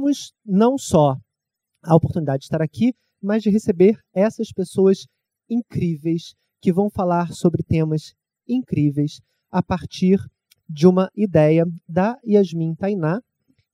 temos não só a oportunidade de estar aqui, mas de receber essas pessoas incríveis que vão falar sobre temas incríveis a partir de uma ideia da Yasmin Tainá,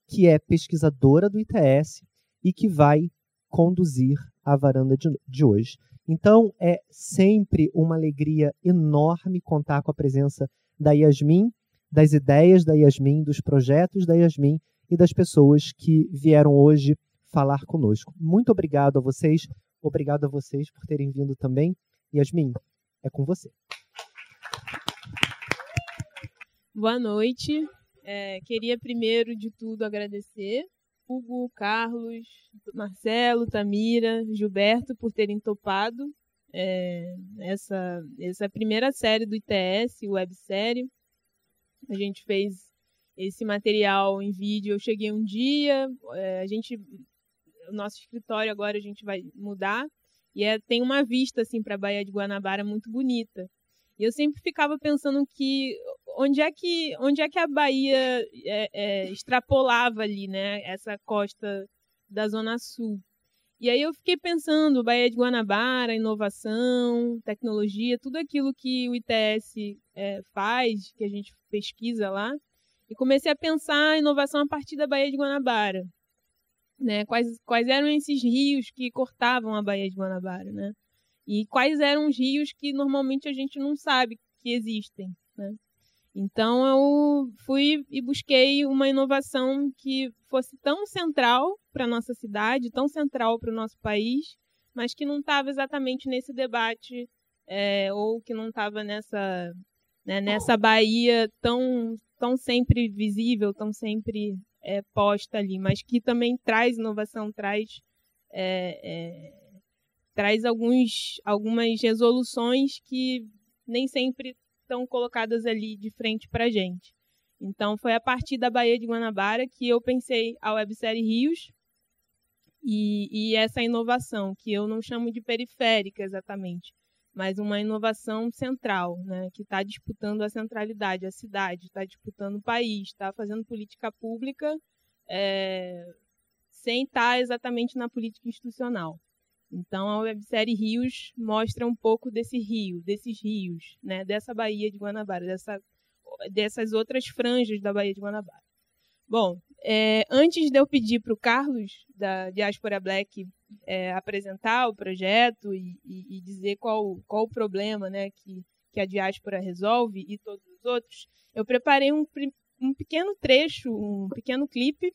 que é pesquisadora do ITS e que vai conduzir a varanda de, de hoje. Então, é sempre uma alegria enorme contar com a presença da Yasmin, das ideias da Yasmin, dos projetos da Yasmin e das pessoas que vieram hoje falar conosco. Muito obrigado a vocês, obrigado a vocês por terem vindo também. Yasmin, é com você. Boa noite. É, queria primeiro de tudo agradecer Hugo, Carlos, Marcelo, Tamira, Gilberto por terem topado é, essa, essa primeira série do ITS, websérie. A gente fez esse material em vídeo. Eu cheguei um dia, é, a gente, o nosso escritório agora a gente vai mudar e é, tem uma vista assim para a Baía de Guanabara muito bonita. E eu sempre ficava pensando que onde é que, onde é que a Bahia é, é, extrapolava ali, né? Essa costa da Zona Sul. E aí eu fiquei pensando, Bahia de Guanabara, inovação, tecnologia, tudo aquilo que o ITS é, faz, que a gente pesquisa lá, e comecei a pensar a inovação a partir da Bahia de Guanabara. Né? Quais, quais eram esses rios que cortavam a Baía de Guanabara, né? E quais eram os rios que normalmente a gente não sabe que existem, né? Então eu fui e busquei uma inovação que fosse tão central para a nossa cidade, tão central para o nosso país, mas que não estava exatamente nesse debate é, ou que não estava nessa né, nessa Bahia tão tão sempre visível, tão sempre é, posta ali, mas que também traz inovação, traz é, é traz alguns, algumas resoluções que nem sempre estão colocadas ali de frente para a gente. Então, foi a partir da Baía de Guanabara que eu pensei a websérie Rios e, e essa inovação, que eu não chamo de periférica exatamente, mas uma inovação central, né, que está disputando a centralidade, a cidade, está disputando o país, está fazendo política pública é, sem estar tá exatamente na política institucional. Então a websérie Rios mostra um pouco desse rio, desses rios, né, dessa Baía de Guanabara, dessa, dessas outras franjas da Baía de Guanabara. Bom, é, antes de eu pedir para o Carlos, da Diaspora Black, é, apresentar o projeto e, e, e, dizer qual, qual o problema né, que, que a diáspora resolve e todos os outros, eu preparei um, um pequeno trecho, um pequeno clipe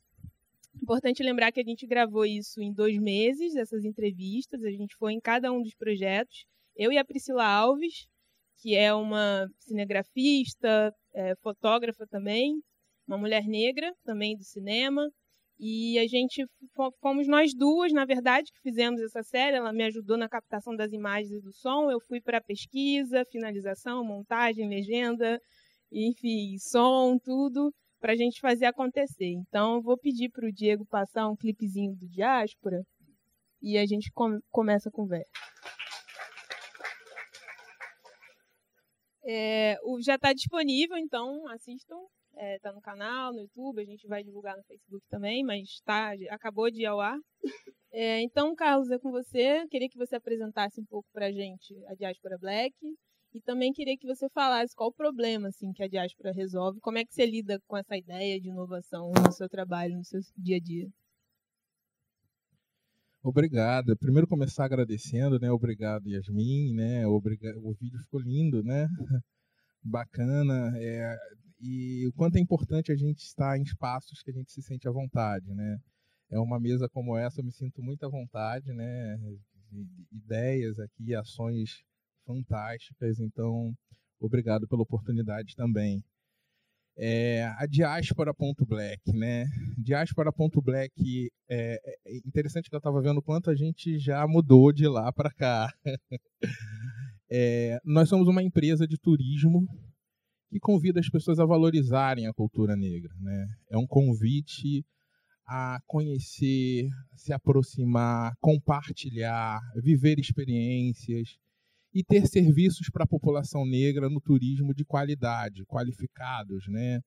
Importante lembrar que a gente gravou isso em dois meses, essas entrevistas. A gente foi em cada um dos projetos. Eu e a Priscila Alves, que é uma cinegrafista, é, fotógrafa também, uma mulher negra também do cinema. E a gente fomos nós duas, na verdade, que fizemos essa série. Ela me ajudou na captação das imagens e do som. Eu fui para pesquisa, finalização, montagem, legenda, enfim, som, tudo para a gente fazer acontecer. Então, eu vou pedir para o Diego passar um clipezinho do Diáspora e a gente com começa a conversa. É, já está disponível, então assistam. É, tá no canal, no YouTube, a gente vai divulgar no Facebook também, mas tá, acabou de ir ao ar. É, então, Carlos, é com você. Queria que você apresentasse um pouco para a gente a Diáspora Black e também queria que você falasse qual o problema assim, que a diáspora resolve, como é que você lida com essa ideia de inovação no seu trabalho, no seu dia a dia. Obrigado. Primeiro começar agradecendo, né? Obrigado, Yasmin, né? Obrigado. O vídeo ficou lindo, né? Bacana. É... E o quanto é importante a gente estar em espaços que a gente se sente à vontade, né? É uma mesa como essa, eu me sinto muito à vontade, né? Ideias aqui, ações fantásticas, então obrigado pela oportunidade também. É, a diáspora.black, né? Diáspora.black é, é interessante que eu estava vendo quanto a gente já mudou de lá para cá. é, nós somos uma empresa de turismo que convida as pessoas a valorizarem a cultura negra, né? É um convite a conhecer, se aproximar, compartilhar, viver experiências e ter serviços para a população negra no turismo de qualidade, qualificados, né?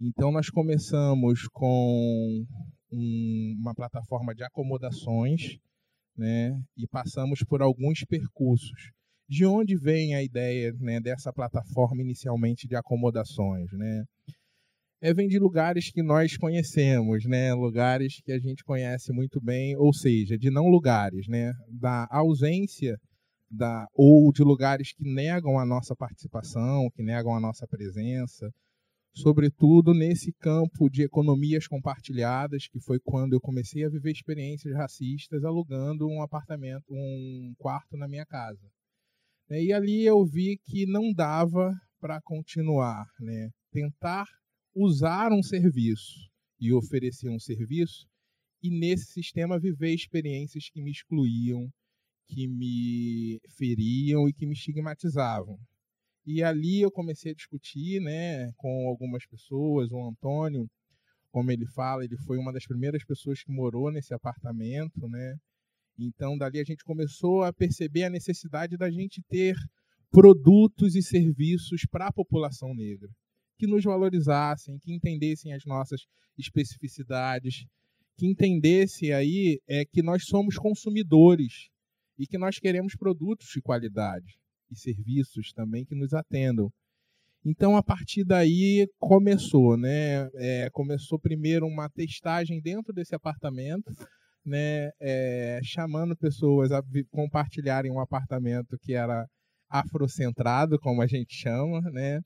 Então nós começamos com um, uma plataforma de acomodações, né? E passamos por alguns percursos. De onde vem a ideia né, dessa plataforma inicialmente de acomodações, né? É, vem de lugares que nós conhecemos, né? Lugares que a gente conhece muito bem, ou seja, de não lugares, né? Da ausência da ou de lugares que negam a nossa participação, que negam a nossa presença, sobretudo nesse campo de economias compartilhadas, que foi quando eu comecei a viver experiências racistas alugando um apartamento, um quarto na minha casa. E ali eu vi que não dava para continuar, né? Tentar usar um serviço e oferecer um serviço e nesse sistema viver experiências que me excluíam, que me feriam e que me estigmatizavam. E ali eu comecei a discutir né, com algumas pessoas. O Antônio, como ele fala, ele foi uma das primeiras pessoas que morou nesse apartamento. Né? Então, dali a gente começou a perceber a necessidade da gente ter produtos e serviços para a população negra que nos valorizassem, que entendessem as nossas especificidades, que entendesse aí é que nós somos consumidores e que nós queremos produtos de qualidade e serviços também que nos atendam. Então, a partir daí começou, né? É, começou primeiro uma testagem dentro desse apartamento, né? É, chamando pessoas a compartilharem um apartamento que era afrocentrado, como a gente chama, né?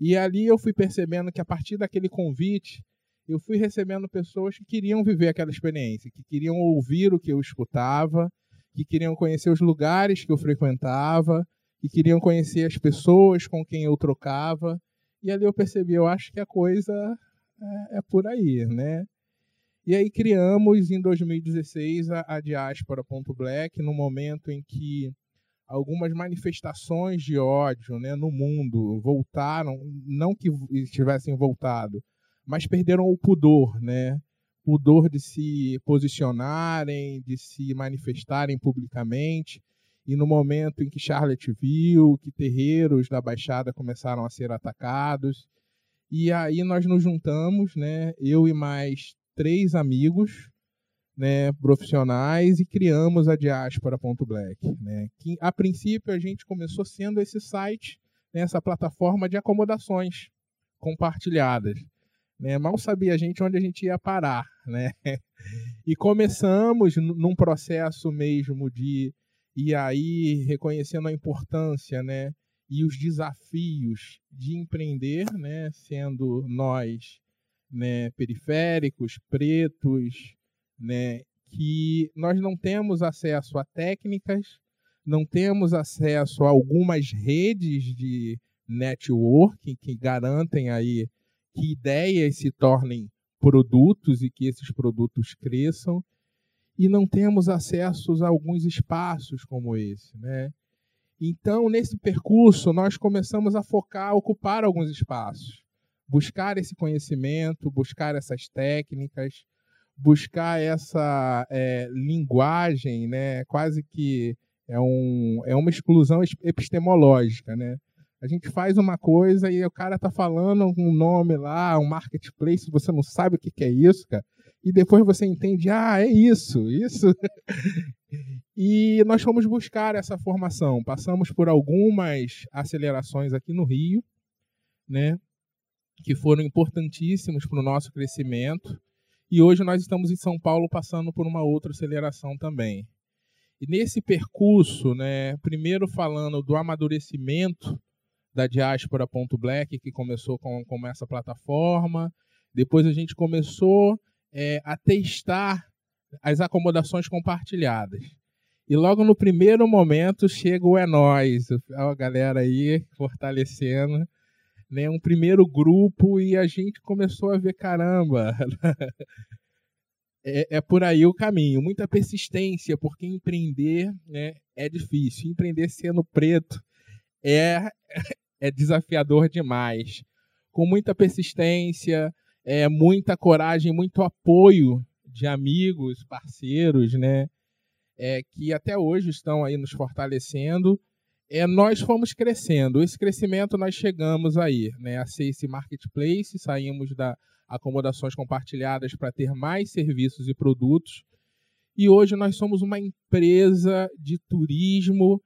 E ali eu fui percebendo que a partir daquele convite, eu fui recebendo pessoas que queriam viver aquela experiência, que queriam ouvir o que eu escutava, que queriam conhecer os lugares que eu frequentava, que queriam conhecer as pessoas com quem eu trocava. E ali eu percebi, eu acho que a coisa é, é por aí, né? E aí criamos em 2016 a, a Diáspora.black, no momento em que algumas manifestações de ódio né, no mundo voltaram, não que estivessem voltado, mas perderam o pudor, né? pudor de se posicionarem, de se manifestarem publicamente. E no momento em que Charlotte viu que terreiros da Baixada começaram a ser atacados, e aí nós nos juntamos, né, eu e mais três amigos, né, profissionais, e criamos a Diaspora.black. Né, que a princípio a gente começou sendo esse site, né, essa plataforma de acomodações compartilhadas. Né? Mal sabia a gente onde a gente ia parar. Né? E começamos num processo mesmo de e aí reconhecendo a importância né, e os desafios de empreender, né, sendo nós né, periféricos, pretos, né, que nós não temos acesso a técnicas, não temos acesso a algumas redes de networking que garantem aí que ideias se tornem produtos e que esses produtos cresçam, e não temos acesso a alguns espaços como esse, né? Então, nesse percurso, nós começamos a focar, a ocupar alguns espaços, buscar esse conhecimento, buscar essas técnicas, buscar essa é, linguagem, né? Quase que é, um, é uma exclusão epistemológica, né? A gente faz uma coisa e o cara tá falando um nome lá, um marketplace, você não sabe o que, que é isso, cara. E depois você entende, ah, é isso, isso. e nós fomos buscar essa formação. Passamos por algumas acelerações aqui no Rio, né, que foram importantíssimos para o nosso crescimento. E hoje nós estamos em São Paulo passando por uma outra aceleração também. E nesse percurso, né, primeiro falando do amadurecimento da Diaspora.black, que começou com, com essa plataforma. Depois a gente começou é, a testar as acomodações compartilhadas. E logo no primeiro momento chega o É Nós, a galera aí fortalecendo, né, um primeiro grupo e a gente começou a ver, caramba, é, é, por aí o caminho. Muita persistência, porque empreender né, é difícil. Empreender sendo preto é, é desafiador demais. Com muita persistência, é, muita coragem, muito apoio de amigos, parceiros, né? É, que até hoje estão aí nos fortalecendo. É, nós fomos crescendo. Esse crescimento nós chegamos aí, né? A ser esse marketplace, saímos da, acomodações compartilhadas para ter mais serviços e produtos. E hoje nós somos uma empresa de turismo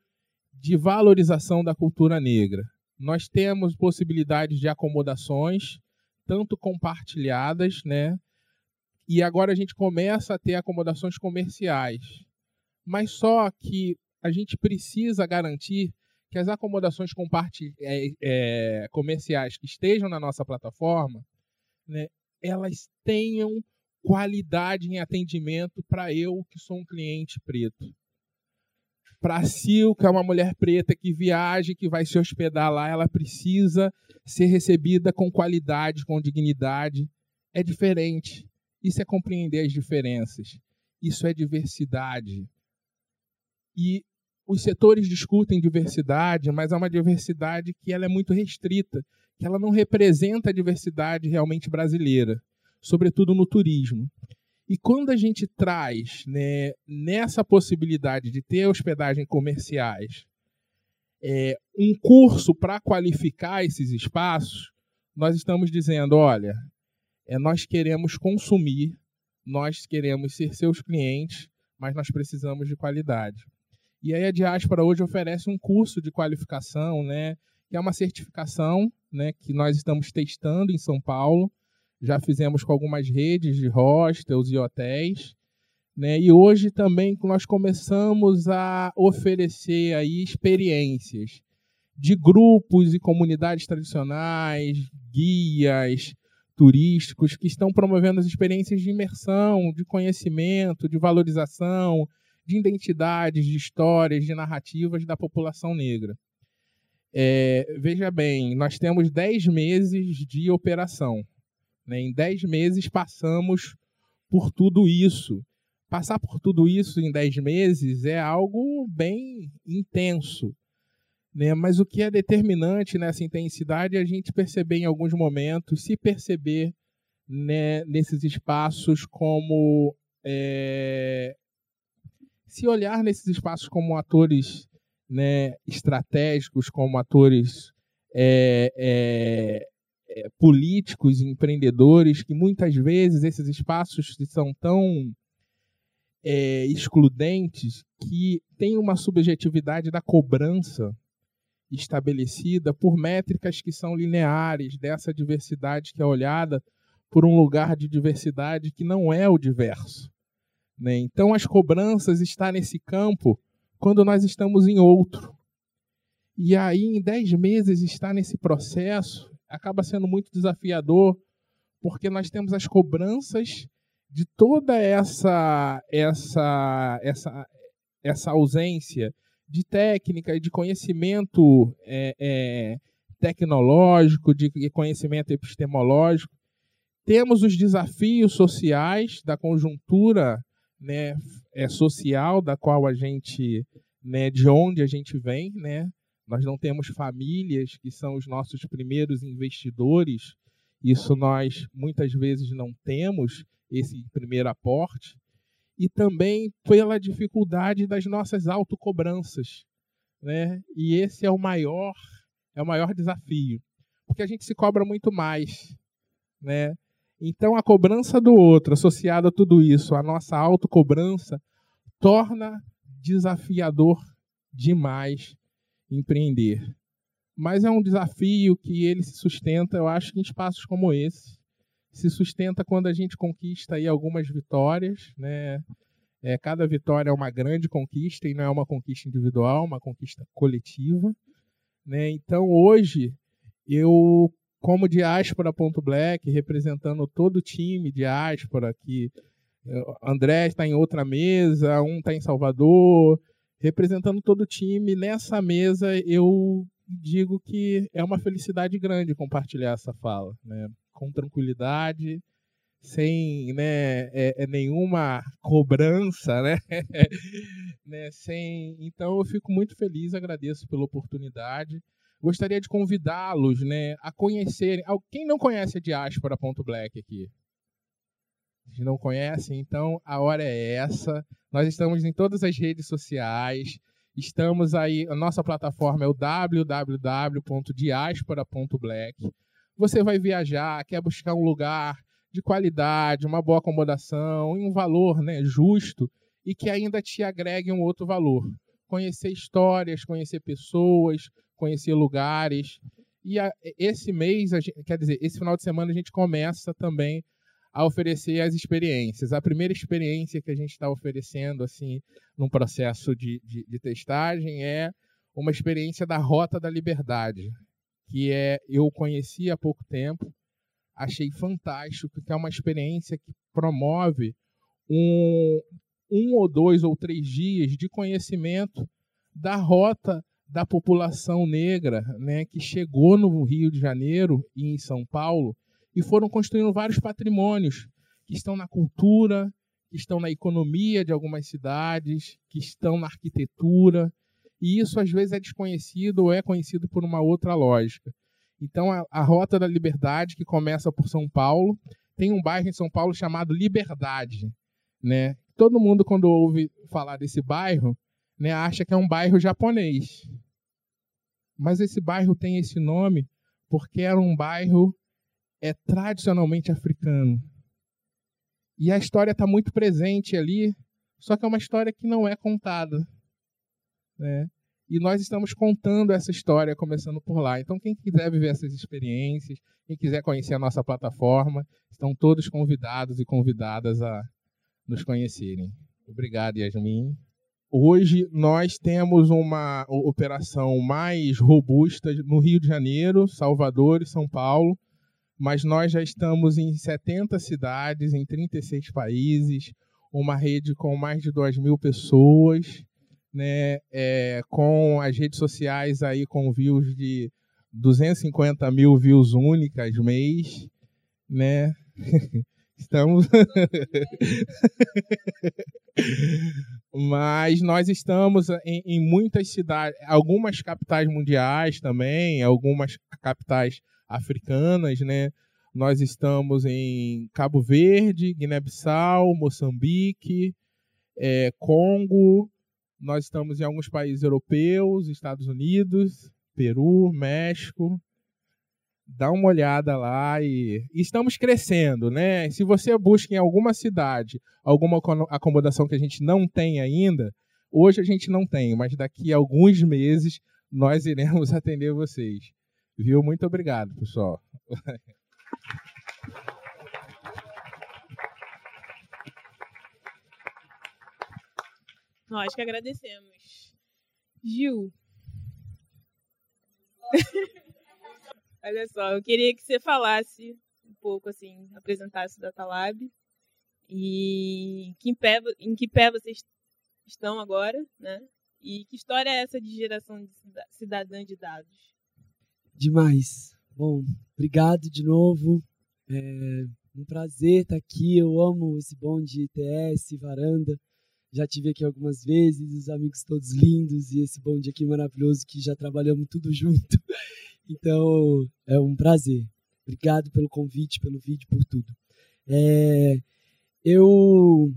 de valorização da cultura negra. Nós temos possibilidades de acomodações, tanto compartilhadas, né? E agora a gente começa a ter acomodações comerciais. Mas só que a gente precisa garantir que as acomodações é, é, comerciais que estejam na nossa plataforma, né, elas tenham qualidade em atendimento para eu, que sou um cliente preto. Para Sil, que é uma mulher preta que viaja, que vai se hospedar lá, ela precisa ser recebida com qualidade, com dignidade. É diferente. Isso é compreender as diferenças. Isso é diversidade. E os setores discutem diversidade, mas é uma diversidade que ela é muito restrita, que ela não representa a diversidade realmente brasileira, sobretudo no turismo. E quando a gente traz né, nessa possibilidade de ter hospedagem comerciais é, um curso para qualificar esses espaços, nós estamos dizendo, olha, é, nós queremos consumir, nós queremos ser seus clientes, mas nós precisamos de qualidade. E aí a Diáspora hoje oferece um curso de qualificação, né, que é uma certificação né, que nós estamos testando em São Paulo. Já fizemos com algumas redes de hostels e hotéis. Né, e hoje também nós começamos a oferecer aí experiências de grupos e comunidades tradicionais, guias turísticos que estão promovendo as experiências de imersão, de conhecimento, de valorização, de identidades, de histórias, de narrativas da população negra. É, veja bem, nós temos 10 meses de operação. Né? Em 10 meses passamos por tudo isso. Passar por tudo isso em 10 meses é algo bem intenso. Né? Mas o que é determinante nessa intensidade é a gente perceber em alguns momentos, se perceber né, nesses espaços como é, se olhar nesses espaços como atores né, estratégicos, como atores é, é, é, políticos, empreendedores, que muitas vezes esses espaços são tão é, excludentes que tem uma subjetividade da cobrança estabelecida por métricas que são lineares dessa diversidade que é olhada por um lugar de diversidade que não é o diverso. Né? Então, as cobranças estão nesse campo quando nós estamos em outro. E aí, em dez meses, estar nesse processo acaba sendo muito desafiador, porque nós temos as cobranças de toda essa essa essa essa ausência de técnica e de conhecimento é, é, tecnológico, de conhecimento epistemológico. Temos os desafios sociais da conjuntura né, é, social da qual a gente, né, de onde a gente vem, né? Nós não temos famílias que são os nossos primeiros investidores. Isso nós muitas vezes não temos esse primeiro aporte e também pela dificuldade das nossas autocobranças, né? E esse é o maior é o maior desafio, porque a gente se cobra muito mais, né? Então, a cobrança do outro, associada a tudo isso, a nossa autocobrança, torna desafiador demais empreender. Mas é um desafio que ele se sustenta, eu acho, em espaços como esse. Se sustenta quando a gente conquista aí algumas vitórias, né? É, cada vitória é uma grande conquista e não é uma conquista individual, uma conquista coletiva. Né? Então, hoje, eu como diáspora.black, representando todo o time diáspora, que eh, André está em outra mesa, um está em Salvador, representando todo o time. Nessa mesa, eu digo que é uma felicidade grande compartilhar essa fala, né? com tranquilidade, sem né, é, é nenhuma cobrança, né? né? Sem... Então, eu fico muito feliz, agradeço pela oportunidade gostaria de convidá-los né, a conhecerem. Quem não conhece a Diáspora.black aqui? Não conhece, então a hora é essa. Nós estamos em todas as redes sociais. Estamos aí, a nossa plataforma é o www.diaspora.black. Você vai viajar, quer buscar um lugar de qualidade, uma boa acomodação, um valor né, justo e que ainda te agregue um outro valor. Conhecer histórias, conhecer pessoas, conhecer lugares. E a, esse mês, gente, quer dizer, esse final de semana a gente começa também a oferecer as experiências. A primeira experiência que a gente está oferecendo, assim, num processo de, de, de, testagem, é uma experiência da Rota da Liberdade, que é eu conheci há pouco tempo, achei fantástico, que é uma experiência que promove um, um ou dois ou três dias de conhecimento da rota da população negra, né, que chegou no Rio de Janeiro e em São Paulo e foram construindo vários patrimônios que estão na cultura, que estão na economia de algumas cidades, que estão na arquitetura, e isso às vezes é desconhecido ou é conhecido por uma outra lógica. Então, a, a Rota da Liberdade, que começa por São Paulo, tem um bairro em São Paulo chamado Liberdade. Né? Todo mundo, quando ouve falar desse bairro, né, acha que é um bairro japonês. Mas esse bairro tem esse nome porque era um bairro é tradicionalmente africano. E a história está muito presente ali, só que é uma história que não é contada. Né? E nós estamos contando essa história, começando por lá. Então, quem quiser viver essas experiências, quem quiser conhecer a nossa plataforma, estão todos convidados e convidadas a nos conhecerem. Obrigado, Yasmin. Hoje nós temos uma operação mais robusta no Rio de Janeiro, Salvador e São Paulo mas nós já estamos em 70 cidades, em 36 países, uma rede com mais de 2 mil pessoas, né, é, com as redes sociais aí com views de 250 mil views únicas mês, né? Estamos. Mas nós estamos em, em, muitas cidades, algumas capitais mundiais também, algumas capitais africanas, né? Nós estamos em Cabo Verde, Guiné-Bissau, Moçambique, é, Congo. Nós estamos em alguns países europeus, Estados Unidos, Peru, México. Dá uma olhada lá e, e estamos crescendo, né? Se você busca em alguma cidade alguma acomodação que a gente não tem ainda, hoje a gente não tem, mas daqui a alguns meses nós iremos atender vocês. Viu? Muito obrigado, pessoal. Nós que agradecemos. Gil. Olha só, eu queria que você falasse um pouco, assim, apresentasse o Datalab e que pé, em que pé vocês estão agora, né? E que história é essa de geração de cidadã de dados? Demais. Bom, obrigado de novo. É um prazer estar aqui. Eu amo esse bom de ITS, varanda. Já tive aqui algumas vezes, os amigos todos lindos e esse bonde aqui maravilhoso que já trabalhamos tudo junto. Então, é um prazer. Obrigado pelo convite, pelo vídeo, por tudo. É, eu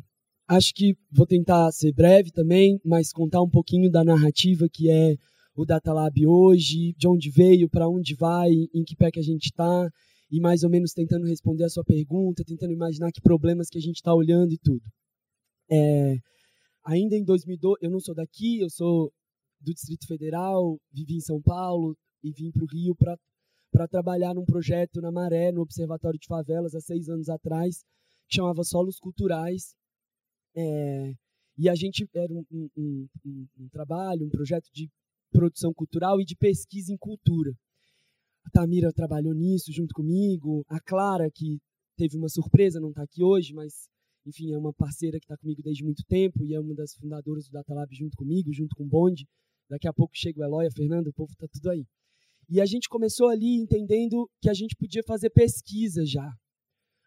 acho que vou tentar ser breve também, mas contar um pouquinho da narrativa que é o Datalab hoje, de onde veio, para onde vai, em que pé que a gente está, e mais ou menos tentando responder a sua pergunta, tentando imaginar que problemas que a gente está olhando e tudo. É, ainda em 2012, eu não sou daqui, eu sou do Distrito Federal, vivi em São Paulo e vim para o Rio para trabalhar num projeto na Maré, no Observatório de Favelas, há seis anos atrás, que chamava Solos Culturais. É, e a gente era um, um, um, um, trabalho, um projeto de produção cultural e de pesquisa em cultura. A Tamira trabalhou nisso junto comigo, a Clara, que teve uma surpresa, não está aqui hoje, mas, enfim, é uma parceira que está comigo desde muito tempo e é uma das fundadoras do Datalab junto comigo, junto com o Bonde. Daqui a pouco chega o Eloy, a Fernanda, o povo está tudo aí. E a gente começou ali entendendo que a gente podia fazer pesquisa já,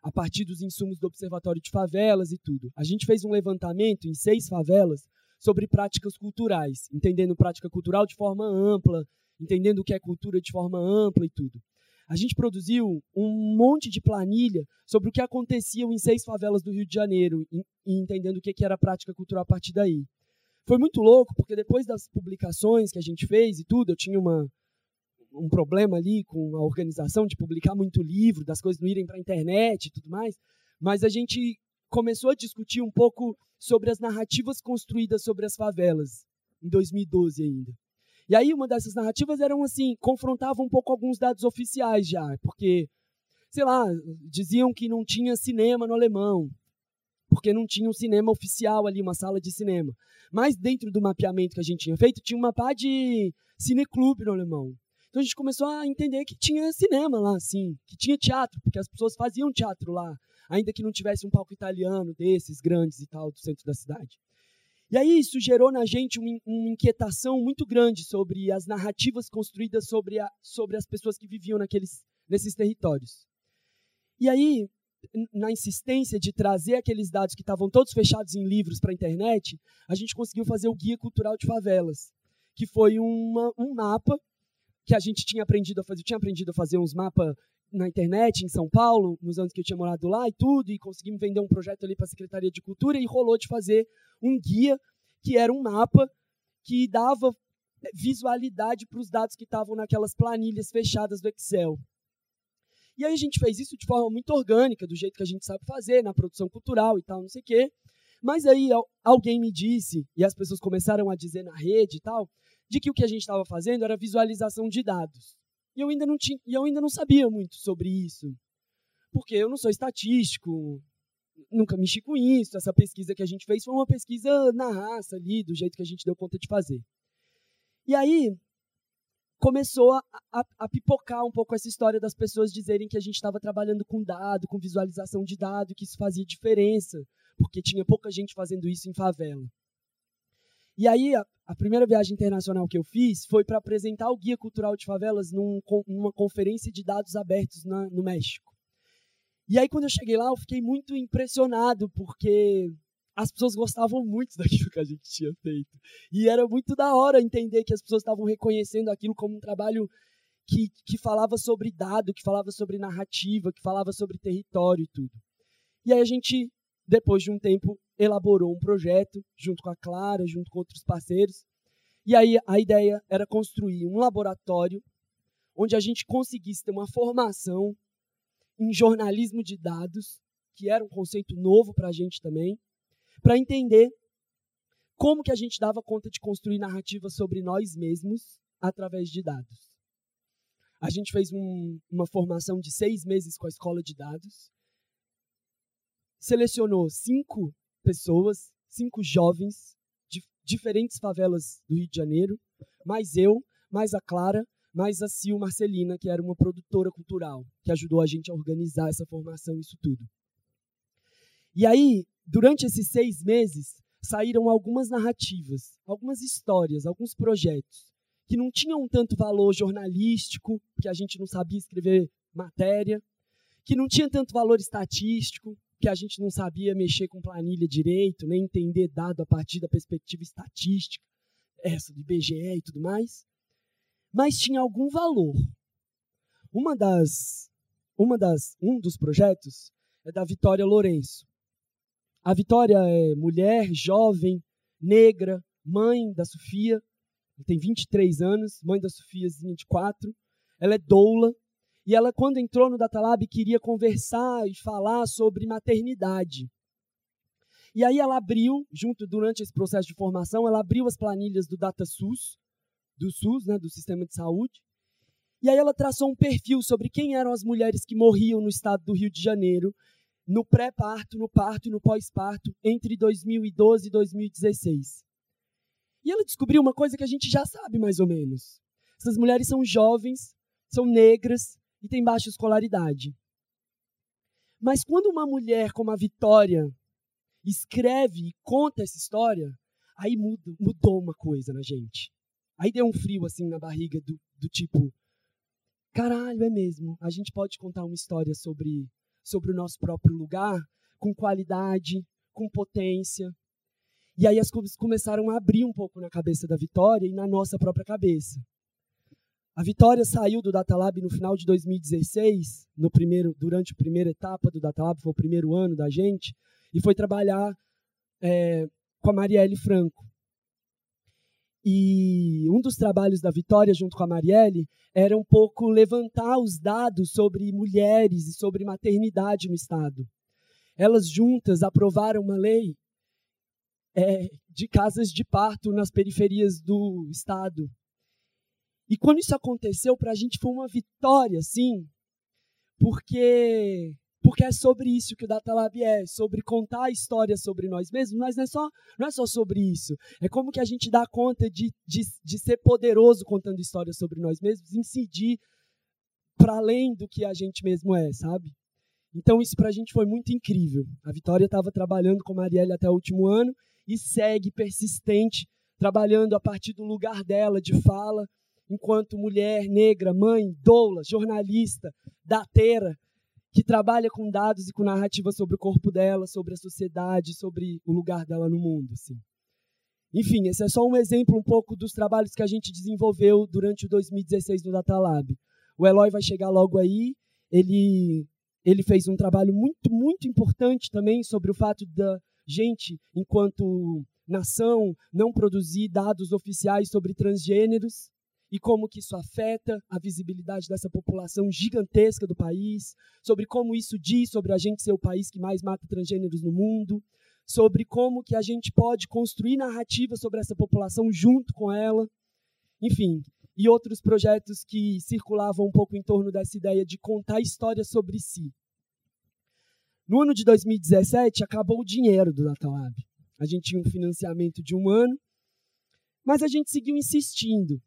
a partir dos insumos do Observatório de Favelas e tudo. A gente fez um levantamento em seis favelas sobre práticas culturais, entendendo prática cultural de forma ampla, entendendo o que é cultura de forma ampla e tudo. A gente produziu um monte de planilha sobre o que acontecia em seis favelas do Rio de Janeiro e, entendendo o que era prática cultural a partir daí. Foi muito louco, porque depois das publicações que a gente fez e tudo, eu tinha uma, um problema ali com a organização de publicar muito livro, das coisas não irem para a internet e tudo mais, mas a gente começou a discutir um pouco sobre as narrativas construídas sobre as favelas, em 2012 ainda. E aí uma dessas narrativas eram assim, confrontava um pouco alguns dados oficiais já, porque, sei lá, diziam que não tinha cinema no alemão, porque não tinha um cinema oficial ali, uma sala de cinema. Mas dentro do mapeamento que a gente tinha feito, tinha uma pá de cineclube no alemão. Então a gente começou a entender que tinha cinema lá, assim, que tinha teatro, porque as pessoas faziam teatro lá, ainda que não tivesse um palco italiano desses grandes e tal do centro da cidade. E aí isso gerou na gente uma, inquietação muito grande sobre as narrativas construídas sobre, a, sobre as pessoas que viviam naqueles, nesses territórios. E aí, na insistência de trazer aqueles dados que estavam todos fechados em livros para a internet, a gente conseguiu fazer o Guia Cultural de Favelas, que foi uma, um mapa que a gente tinha aprendido a fazer. Eu tinha aprendido a fazer uns mapas na internet em São Paulo, nos anos que eu tinha morado lá e tudo, e conseguimos vender um projeto ali para a Secretaria de Cultura e rolou de fazer um guia que era um mapa que dava visualidade para os dados que estavam naquelas planilhas fechadas do Excel. E aí a gente fez isso de forma muito orgânica, do jeito que a gente sabe fazer, na produção cultural e tal, não sei o quê. Mas aí alguém me disse, e as pessoas começaram a dizer na rede e tal, de que o que a gente estava fazendo era visualização de dados. E eu ainda não tinha, e eu ainda não sabia muito sobre isso. Porque eu não sou estatístico, nunca mexi com isso. Essa pesquisa que a gente fez foi uma pesquisa na raça ali, do jeito que a gente deu conta de fazer. E aí começou a, a, a pipocar um pouco essa história das pessoas dizerem que a gente estava trabalhando com dado, com visualização de dado, que isso fazia diferença, porque tinha pouca gente fazendo isso em favela. E aí, a, a primeira viagem internacional que eu fiz foi para apresentar o Guia Cultural de Favelas num, numa conferência de dados abertos na, no México. E aí, quando eu cheguei lá, eu fiquei muito impressionado, porque as pessoas gostavam muito daquilo que a gente tinha feito. E era muito da hora entender que as pessoas estavam reconhecendo aquilo como um trabalho que, que falava sobre dado, que falava sobre narrativa, que falava sobre território e tudo. E aí a gente, depois de um tempo, elaborou um projeto junto com a Clara, junto com outros parceiros. E aí a ideia era construir um laboratório onde a gente conseguisse ter uma formação em jornalismo de dados, que era um conceito novo para a gente também, para entender como que a gente dava conta de construir narrativas sobre nós mesmos através de dados. A gente fez um, uma formação de seis meses com a escola de dados, selecionou cinco pessoas, cinco jovens de diferentes favelas do Rio de Janeiro, mais eu, mais a Clara, mais a Sil Marcelina, que era uma produtora cultural, que ajudou a gente a organizar essa formação, isso tudo. E aí, durante esses seis meses, saíram algumas narrativas, algumas histórias, alguns projetos, que não tinham tanto valor jornalístico, porque a gente não sabia escrever matéria, que não tinha tanto valor estatístico, que a gente não sabia mexer com planilha direito, nem entender dado a partir da perspectiva estatística, essa do IBGE e tudo mais, mas tinha algum valor. Uma das, uma das, um dos projetos é da Vitória Lourenço. A Vitória é mulher, jovem, negra, mãe da Sofia, tem 23 anos, mãe da Sofia, 24. Ela é doula, e ela, quando entrou no Datalab, queria conversar e falar sobre maternidade. E aí ela abriu, junto durante esse processo de formação, ela abriu as planilhas do DataSUS, do SUS, né, do Sistema de Saúde. E aí ela traçou um perfil sobre quem eram as mulheres que morriam no estado do Rio de Janeiro, no pré-parto, no parto e no pós-parto, entre 2012 e 2016. E ela descobriu uma coisa que a gente já sabe mais ou menos. Essas mulheres são jovens, são negras, e tem baixa escolaridade. Mas quando uma mulher como a Vitória escreve e conta essa história, aí muda, mudou uma coisa na gente. Aí deu um frio assim na barriga do, do tipo, caralho, é mesmo. A gente pode contar uma história sobre, sobre o nosso próprio lugar, com qualidade, com potência. E aí as coisas começaram a abrir um pouco na cabeça da Vitória e na nossa própria cabeça. A Vitória saiu do Datalab no final de 2016, no primeiro, durante a primeira etapa do Datalab, foi o primeiro ano da gente, e foi trabalhar é, com a Marielle Franco. E um dos trabalhos da Vitória, junto com a Marielle, era um pouco levantar os dados sobre mulheres e sobre maternidade no Estado. Elas juntas aprovaram uma lei é, de casas de parto nas periferias do Estado. E quando isso aconteceu, para a gente foi uma vitória, sim, porque porque é sobre isso que o Data Lab é, sobre contar a história sobre nós mesmos, mas não é só, não é só sobre isso. É como que a gente dá conta de, de, de ser poderoso contando histórias sobre nós mesmos, incidir para além do que a gente mesmo é, sabe? Então isso para a gente foi muito incrível. A Vitória estava trabalhando com a Marielle até o último ano e segue persistente, trabalhando a partir do lugar dela de fala, enquanto mulher negra, mãe, doula, jornalista, dateira, que trabalha com dados e com narrativa sobre o corpo dela, sobre a sociedade, sobre o lugar dela no mundo. Assim. Enfim, esse é só um exemplo um pouco dos trabalhos que a gente desenvolveu durante o 2016 no Data Lab. O Eloy vai chegar logo aí. Ele, ele fez um trabalho muito, muito importante também sobre o fato da gente, enquanto nação, não produzir dados oficiais sobre transgêneros e como que isso afeta a visibilidade dessa população gigantesca do país, sobre como isso diz sobre a gente ser o país que mais mata transgêneros no mundo, sobre como que a gente pode construir narrativa sobre essa população junto com ela, enfim, e outros projetos que circulavam um pouco em torno dessa ideia de contar histórias sobre si. No ano de 2017, acabou o dinheiro do Datalab. A gente tinha um financiamento de um ano, mas a gente seguiu insistindo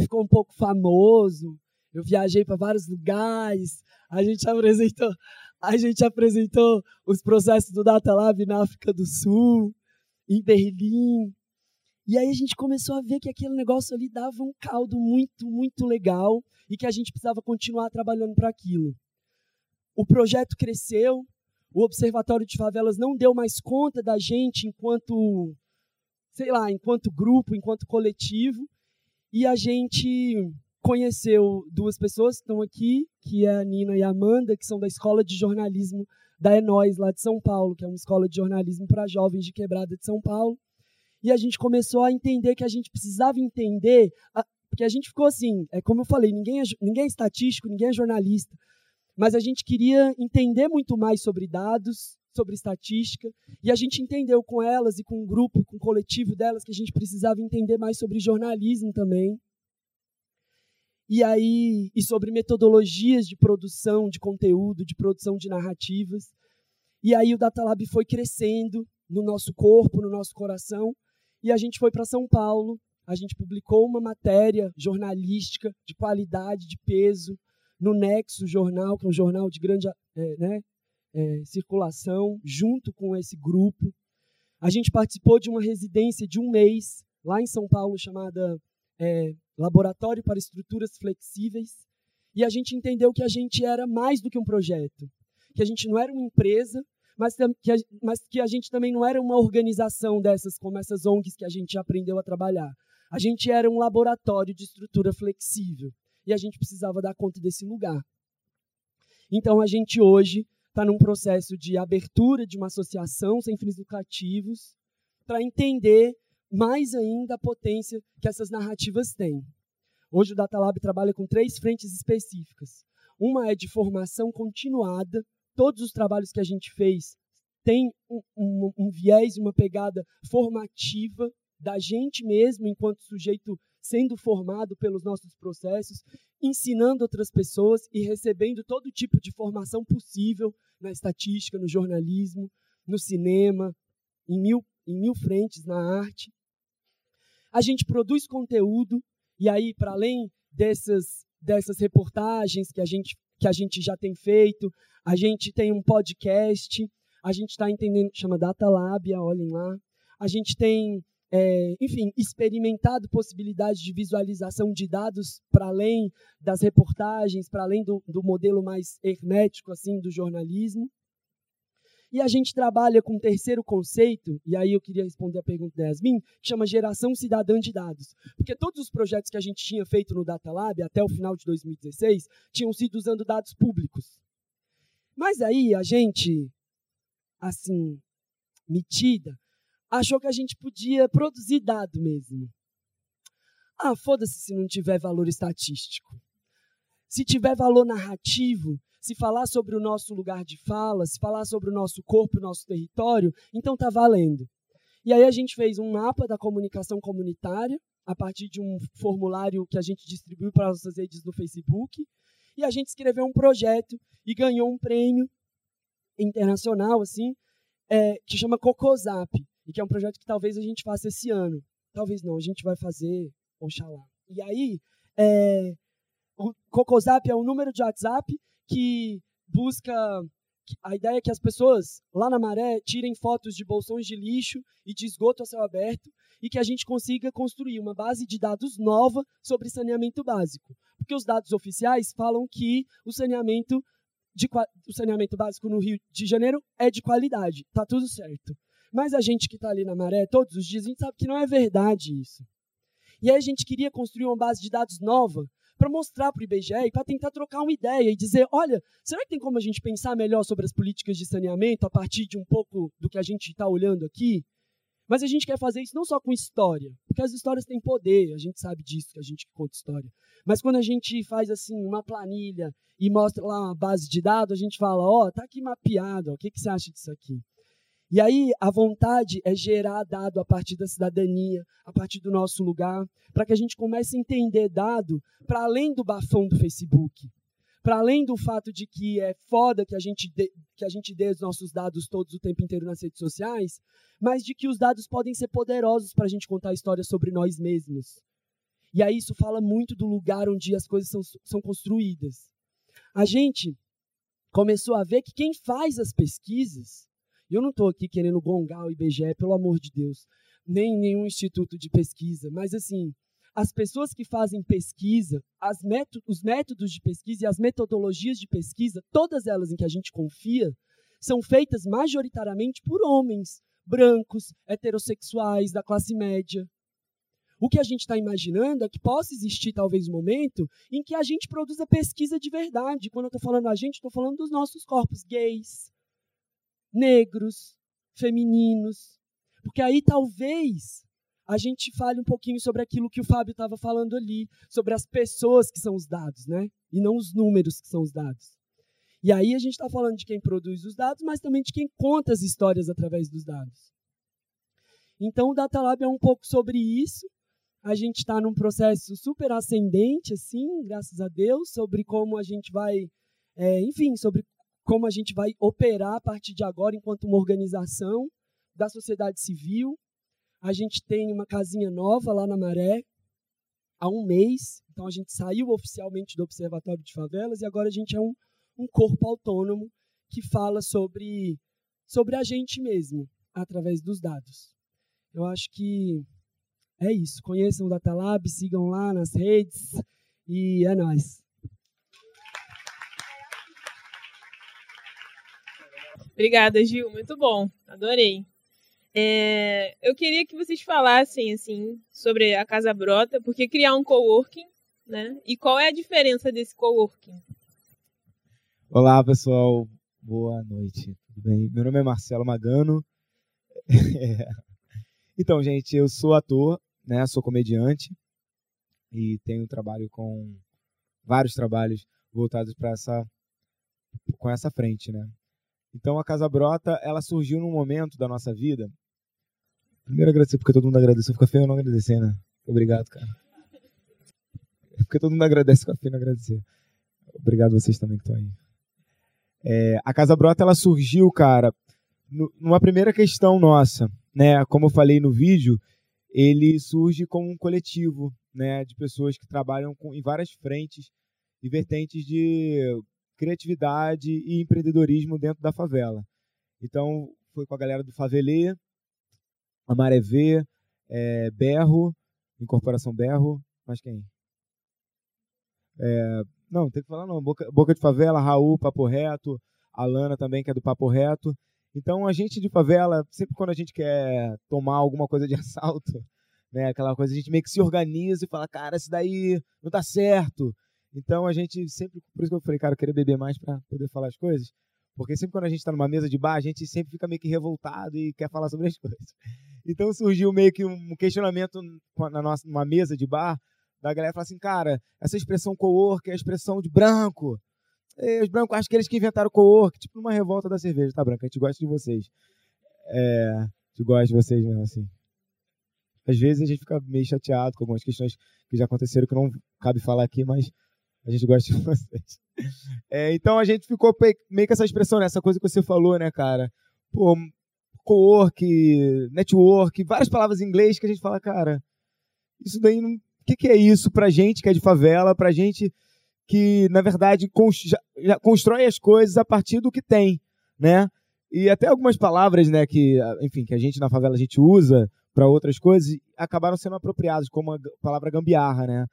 ficou um pouco famoso. Eu viajei para vários lugares. A gente apresentou, a gente apresentou os processos do Data Lab na África do Sul, em Berlim. E aí a gente começou a ver que aquele negócio ali dava um caldo muito, muito legal e que a gente precisava continuar trabalhando para aquilo. O projeto cresceu, o Observatório de Favelas não deu mais conta da gente enquanto, sei lá, enquanto grupo, enquanto coletivo, e a gente conheceu duas pessoas que estão aqui, que é a Nina e a Amanda, que são da Escola de Jornalismo da Enóis, lá de São Paulo, que é uma escola de jornalismo para jovens de quebrada de São Paulo. E a gente começou a entender que a gente precisava entender, porque a gente ficou assim, é como eu falei, ninguém é, ninguém é estatístico, ninguém é jornalista, mas a gente queria entender muito mais sobre dados, sobre estatística, e a gente entendeu com elas e com o grupo, com o coletivo delas, que a gente precisava entender mais sobre jornalismo também. E aí, e sobre metodologias de produção de conteúdo, de produção de narrativas. E aí o Datalab foi crescendo no nosso corpo, no nosso coração, e a gente foi para São Paulo, a gente publicou uma matéria jornalística de qualidade, de peso, no Nexo Jornal, que é um jornal de grande é, né, é, circulação junto com esse grupo. A gente participou de uma residência de um mês lá em São Paulo chamada é, Laboratório para Estruturas Flexíveis e a gente entendeu que a gente era mais do que um projeto, que a gente não era uma empresa, mas que a, mas que a gente também não era uma organização dessas como essas ONGs que a gente aprendeu a trabalhar. A gente era um laboratório de estrutura flexível e a gente precisava dar conta desse lugar. Então a gente hoje está num processo de abertura de uma associação sem fins lucrativos para entender mais ainda a potência que essas narrativas têm. Hoje o Data Lab trabalha com três frentes específicas. Uma é de formação continuada. Todos os trabalhos que a gente fez têm um, um, um viés, uma pegada formativa da gente mesmo enquanto sujeito sendo formado pelos nossos processos, ensinando outras pessoas e recebendo todo tipo de formação possível na estatística, no jornalismo, no cinema, em mil, em mil frentes na arte. A gente produz conteúdo e aí, para além dessas, dessas reportagens que a, gente, que a gente já tem feito, a gente tem um podcast, a gente está entendendo, chama Data Labia, olhem lá. A gente tem é, enfim, experimentado possibilidades de visualização de dados para além das reportagens, para além do, do, modelo mais hermético assim do jornalismo. E a gente trabalha com um terceiro conceito, e aí eu queria responder a pergunta da Yasmin, que chama geração cidadã de dados. Porque todos os projetos que a gente tinha feito no Data Lab até o final de 2016 tinham sido usando dados públicos. Mas aí a gente, assim, metida, achou que a gente podia produzir dado mesmo. Ah, foda-se se não tiver valor estatístico. Se tiver valor narrativo, se falar sobre o nosso lugar de fala, se falar sobre o nosso corpo, o nosso território, então tá valendo. E aí a gente fez um mapa da comunicação comunitária a partir de um formulário que a gente distribuiu para as nossas redes no Facebook, e a gente escreveu um projeto e ganhou um prêmio internacional assim, é, que chama Cocosap, e que é um projeto que talvez a gente faça esse ano. Talvez não, a gente vai fazer, oxalá. E aí, é, o Cocosap é um número de WhatsApp que busca a ideia é que as pessoas lá na maré tirem fotos de bolsões de lixo e de esgoto a céu aberto e que a gente consiga construir uma base de dados nova sobre saneamento básico. Porque os dados oficiais falam que o saneamento, de, o saneamento básico no Rio de Janeiro é de qualidade, tá tudo certo. Mas a gente que está ali na maré todos os dias, a gente sabe que não é verdade isso. E aí a gente queria construir uma base de dados nova para mostrar para o IBGE e para tentar trocar uma ideia e dizer, olha, será que tem como a gente pensar melhor sobre as políticas de saneamento a partir de um pouco do que a gente está olhando aqui? Mas a gente quer fazer isso não só com história, porque as histórias têm poder, a gente sabe disso, que a gente conta história. Mas quando a gente faz assim uma planilha e mostra lá uma base de dados, a gente fala, ó, oh, tá aqui mapeado, o que, que você acha disso aqui? E aí a vontade é gerar dado a partir da cidadania, a partir do nosso lugar, para que a gente comece a entender dado para além do bafão do Facebook. Para além do fato de que é foda que a gente dê, que a gente dê os nossos dados todos o tempo inteiro nas redes sociais, mas de que os dados podem ser poderosos para a gente contar histórias sobre nós mesmos. E aí isso fala muito do lugar onde as coisas são, são construídas. A gente começou a ver que quem faz as pesquisas e eu não estou aqui querendo gongar o IBGE, pelo amor de Deus, nem nenhum instituto de pesquisa, mas assim, as pessoas que fazem pesquisa, os métodos de pesquisa e as metodologias de pesquisa, todas elas em que a gente confia, são feitas majoritariamente por homens brancos, heterossexuais, da classe média. O que a gente está imaginando é que possa existir talvez um momento em que a gente produza pesquisa de verdade. Quando eu estou falando a gente, estou falando dos nossos corpos gays, negros, femininos. Porque aí talvez a gente fale um pouquinho sobre aquilo que o Fábio estava falando ali, sobre as pessoas que são os dados, né? E não os números que são os dados. E aí a gente está falando de quem produz os dados, mas também de quem conta as histórias através dos dados. Então o Data Lab é um pouco sobre isso. A gente está num processo super ascendente, assim, graças a Deus, sobre como a gente vai, é, enfim, sobre como a gente vai operar a partir de agora enquanto uma organização da sociedade civil. A gente tem uma casinha nova lá na Maré há um mês, então a gente saiu oficialmente do Observatório de Favelas e agora a gente é um, um corpo autônomo que fala sobre, sobre a gente mesmo, através dos dados. Eu acho que é isso. Conheçam o Datalab, sigam lá nas redes e é nóis. Obrigada, Gil. Muito bom. Adorei. É, eu queria que vocês falassem assim sobre a Casa Brota, porque criar um coworking, né? E qual é a diferença desse coworking? Olá, pessoal. Boa noite. Tudo bem? Meu nome é Marcelo Magano. Então, gente, eu sou ator, né? Sou comediante e tenho trabalho com vários trabalhos voltados para essa com essa frente, né? Então a Casa Brota, ela surgiu num momento da nossa vida. Primeiro agradecer porque todo mundo agradeceu, fica feio eu não agradecer, né? Obrigado, cara. Porque todo mundo agradece, fica feio não agradecer. Obrigado vocês também que estão aí. É, a Casa Brota, ela surgiu, cara, numa primeira questão nossa, né? Como eu falei no vídeo, ele surge como um coletivo, né? De pessoas que trabalham com, em várias frentes e vertentes de criatividade e empreendedorismo dentro da favela. Então, foi com a galera do Favelê, Amaré V, é, Berro, Incorporação Berro, mas quem? É, não, tem que falar não. Boca, Boca de Favela, Raul, Papo Reto, Alana também, que é do Papo Reto. Então, a gente de favela, sempre quando a gente quer tomar alguma coisa de assalto, né, aquela coisa, a gente meio que se organiza e fala, cara, isso daí não tá certo. Então a gente sempre, por isso que eu falei, cara, eu queria beber mais para poder falar as coisas, porque sempre quando a gente está numa mesa de bar, a gente sempre fica meio que revoltado e quer falar sobre as coisas. Então surgiu meio que um questionamento na nossa numa mesa de bar da galera falar assim, cara, essa expressão co-work é a expressão de branco. E os brancos acham que eles que inventaram co-work, tipo uma revolta da cerveja, tá, branca? A gente gosta de vocês. É, a gente gosta de vocês mesmo, assim. Às vezes a gente fica meio chateado com algumas questões que já aconteceram que não cabe falar aqui, mas a gente gosta de vocês. É, então a gente ficou meio com essa expressão, né? Essa coisa que você falou, né, cara? Pô, co-work, network, várias palavras em inglês que a gente fala, cara, isso daí. O que, que é isso pra gente que é de favela, pra gente que, na verdade, constrói as coisas a partir do que tem, né? E até algumas palavras, né, que, enfim, que a gente na favela a gente usa para outras coisas, acabaram sendo apropriadas, como a palavra gambiarra, né?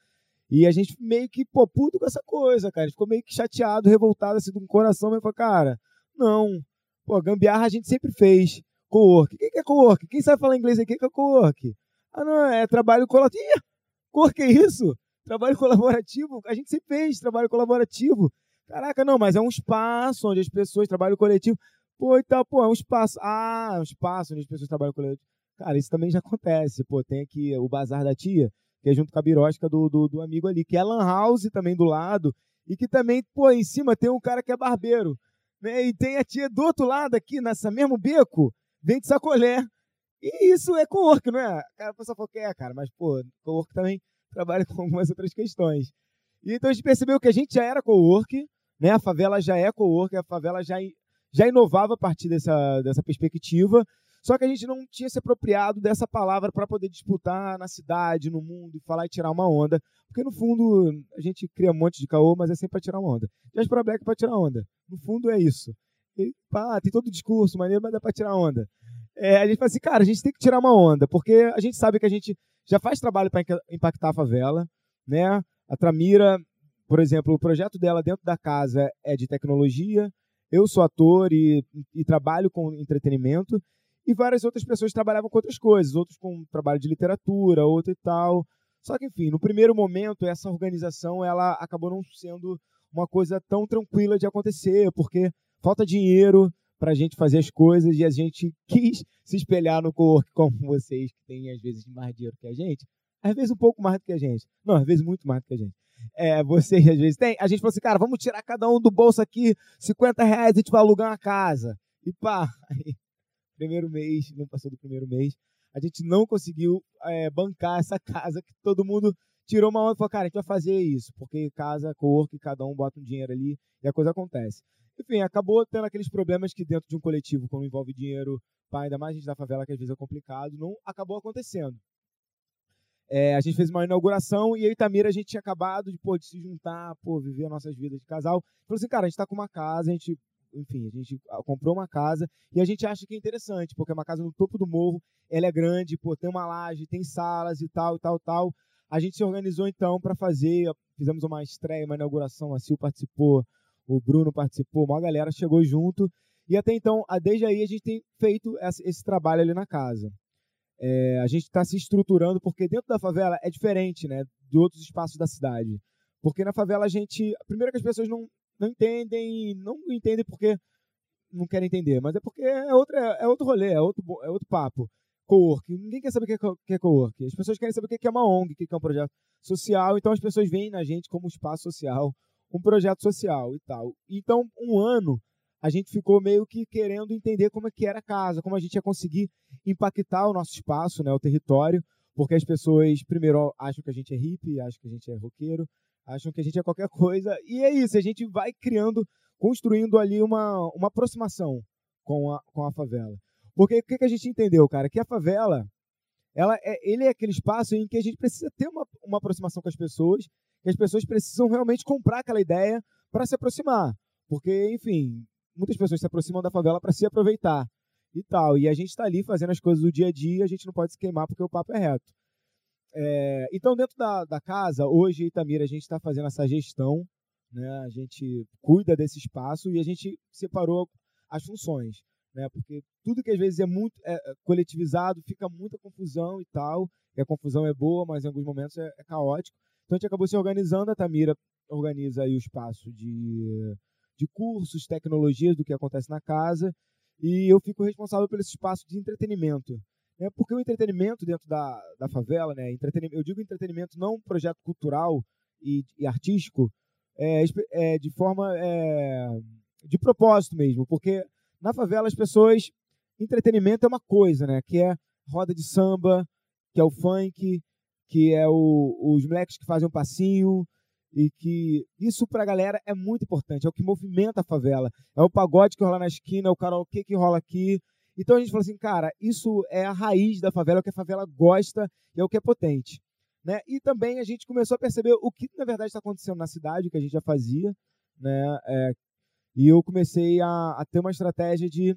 E a gente meio que, pô, puto com essa coisa, cara. A gente ficou meio que chateado, revoltado, assim, do coração, mas falou, cara, não. Pô, gambiarra a gente sempre fez. Co-work. O que é co-work? Quem sabe falar inglês aqui? O que é co-work? Ah, não, é trabalho colaborativo. Ih, co-work é isso? Trabalho colaborativo? A gente sempre fez trabalho colaborativo. Caraca, não, mas é um espaço onde as pessoas trabalham coletivo. Pô, então, pô, é um espaço. Ah, é um espaço onde as pessoas trabalham coletivo. Cara, isso também já acontece. Pô, tem aqui o Bazar da Tia, que é junto com a birosca do, do, do amigo ali, que é Lan House também do lado, e que também, pô, em cima tem um cara que é barbeiro. Né? E tem a tia do outro lado aqui, nessa mesmo beco, vem de sacolé. E isso é co-work, não é? Cara, a pessoa falou que é, cara, mas, pô, co-work também trabalha com algumas outras questões. E então a gente percebeu que a gente já era co-work, né? A favela já é co-work, a favela já, já inovava a partir dessa, dessa perspectiva, só que a gente não tinha se apropriado dessa palavra para poder disputar na cidade, no mundo, e falar e tirar uma onda. Porque no fundo a gente cria um monte de caô, mas é sempre para tirar uma onda. para Black é para tirar onda. No fundo é isso. E, pá, tem todo o discurso maneiro, mas é para tirar onda. É, a gente fala assim, cara, a gente tem que tirar uma onda, porque a gente sabe que a gente já faz trabalho para impactar a favela, né? A Tramira, por exemplo, o projeto dela dentro da casa é de tecnologia. Eu sou ator e, e trabalho com entretenimento e várias outras pessoas trabalhavam com outras coisas, outros com trabalho de literatura, outro e tal. Só que, enfim, no primeiro momento, essa organização ela acabou não sendo uma coisa tão tranquila de acontecer, porque falta dinheiro para a gente fazer as coisas e a gente quis se espelhar no co-work como vocês, que têm às vezes mais dinheiro que a gente, às vezes um pouco mais do que a gente. Não, às vezes muito mais do que a gente. É, vocês às vezes têm. A gente falou assim, cara, vamos tirar cada um do bolso aqui 50 reais e a gente vai alugar uma casa. E pá, primeiro mês, não passou do primeiro mês, a gente não conseguiu é, bancar essa casa que todo mundo tirou uma onda e falou, cara, a gente vai fazer isso, porque casa, cor, que cada um bota um dinheiro ali e a coisa acontece. Enfim, acabou tendo aqueles problemas que dentro de um coletivo, quando envolve dinheiro, pá, ainda mais a gente da favela, que às vezes é complicado, não acabou acontecendo. É, a gente fez uma inauguração e eu e Tamira a gente tinha acabado de, pô, de se juntar, pô, viver nossas vidas de casal. Falou assim, cara, a gente está com uma casa, a gente enfim, a gente ah, comprou uma casa e a gente acha que é interessante, porque é uma casa no topo do morro, ela é grande, pô, tem uma laje, tem salas e tal, tal, tal. A gente se organizou então para fazer, fizemos uma estreia, uma inauguração, a Sil participou, o Bruno participou, uma galera chegou junto e até então, desde aí a gente tem feito esse trabalho ali na casa. É, a gente está se estruturando porque dentro da favela é diferente, né, de outros espaços da cidade. Porque na favela a gente, primeiro que as pessoas não não entendem, não entendem porque não querem entender, mas é porque é outro, é, é outro rolê, é outro, é outro papo. Co-work. Ninguém quer saber o que é co-work. As pessoas querem saber o que é uma ONG, o que é um projeto social. Então as pessoas veem na gente como um espaço social, um projeto social e tal. Então, um ano, a gente ficou meio que querendo entender como é que era a casa, como a gente ia conseguir impactar o nosso espaço, né, o território, porque as pessoas, primeiro, acham que a gente é hippie, acham que a gente é roqueiro, acham que a gente é qualquer coisa. E é isso, a gente vai criando, construindo ali uma, uma aproximação com a, com a favela. Porque o que, que a gente entendeu, cara? Que a favela, ela é, ele é aquele espaço em que a gente precisa ter uma, uma aproximação com as pessoas, que as pessoas precisam realmente comprar aquela ideia para se aproximar. Porque, enfim, muitas pessoas se aproximam da favela para se aproveitar e tal. E a gente está ali fazendo as coisas do dia a dia, a gente não pode se queimar porque o papo é reto. É, então, dentro da, da casa, hoje, Itamira, a gente está fazendo essa gestão, né? a gente cuida desse espaço e a gente separou as funções. Né? Porque tudo que às vezes é muito é, é, coletivizado fica muita confusão e tal. E a confusão é boa, mas em alguns momentos é, é caótico. Então a gente acabou se organizando. A Tamira organiza aí o espaço de, de cursos, tecnologias do que acontece na casa. E eu fico responsável pelo espaço de entretenimento né? porque o entretenimento dentro da, da favela, né? eu digo entretenimento não um projeto cultural e, e artístico, é, é, de forma é, de propósito mesmo, porque na favela as pessoas entretenimento é uma coisa, né? Que é roda de samba, que é o funk, que é o, os moleques que fazem um passinho e que isso pra galera é muito importante, é o que movimenta a favela, é o pagode que rola na esquina, é o karaokê que rola aqui. Então a gente falou assim, cara, isso é a raiz da favela, é o que a favela gosta e é o que é potente. Né? E também a gente começou a perceber o que na verdade está acontecendo na cidade, o que a gente já fazia, né? É, e eu comecei a, a, ter uma estratégia de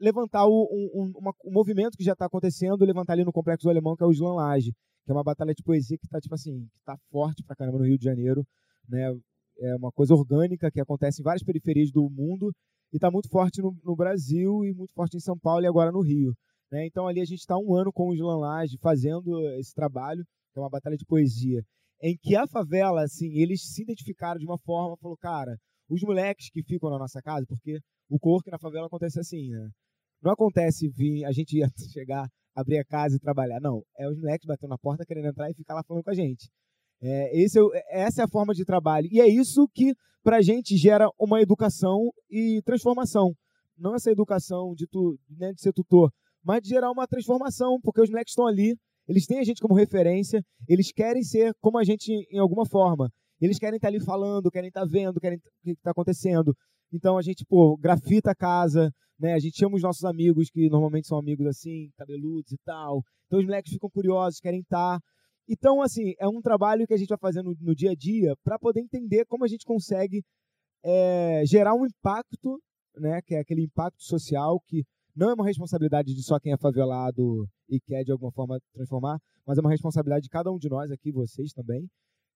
levantar o, um, uma, um movimento que já está acontecendo, levantar ali no Complexo Alemão, que é o Slam Laje, que é uma batalha de poesia que está tipo assim, que tá forte pra caramba no Rio de Janeiro, né? É uma coisa orgânica que acontece em várias periferias do mundo e está muito forte no, no, Brasil e muito forte em São Paulo e agora no Rio. Né? Então ali a gente está um ano com o Slam Laje fazendo esse trabalho, que é uma batalha de poesia, em que a favela, assim, eles se identificaram de uma forma, falou, cara, os moleques que ficam na nossa casa, porque o corpo na favela acontece assim, né? Não acontece vir a gente ia chegar, abrir a casa e trabalhar. Não, é os moleques batendo na porta querendo entrar e ficar lá falando com a gente. É, esse é, essa é a forma de trabalho. E é isso que, para a gente, gera uma educação e transformação. Não essa educação de, tu, né, de ser tutor, mas de gerar uma transformação, porque os moleques estão ali, eles têm a gente como referência, eles querem ser como a gente em alguma forma. Eles querem estar ali falando, querem estar vendo, querem o que está acontecendo. Então a gente, pô, grafita a casa, né? A gente chama os nossos amigos, que normalmente são amigos assim, cabeludos e tal. Então os moleques ficam curiosos, querem estar. Então, assim, é um trabalho que a gente vai fazendo no, dia a dia para poder entender como a gente consegue é, gerar um impacto, né? Que é aquele impacto social que não é uma responsabilidade de só quem é favelado e quer de alguma forma transformar, mas é uma responsabilidade de cada um de nós aqui, vocês também,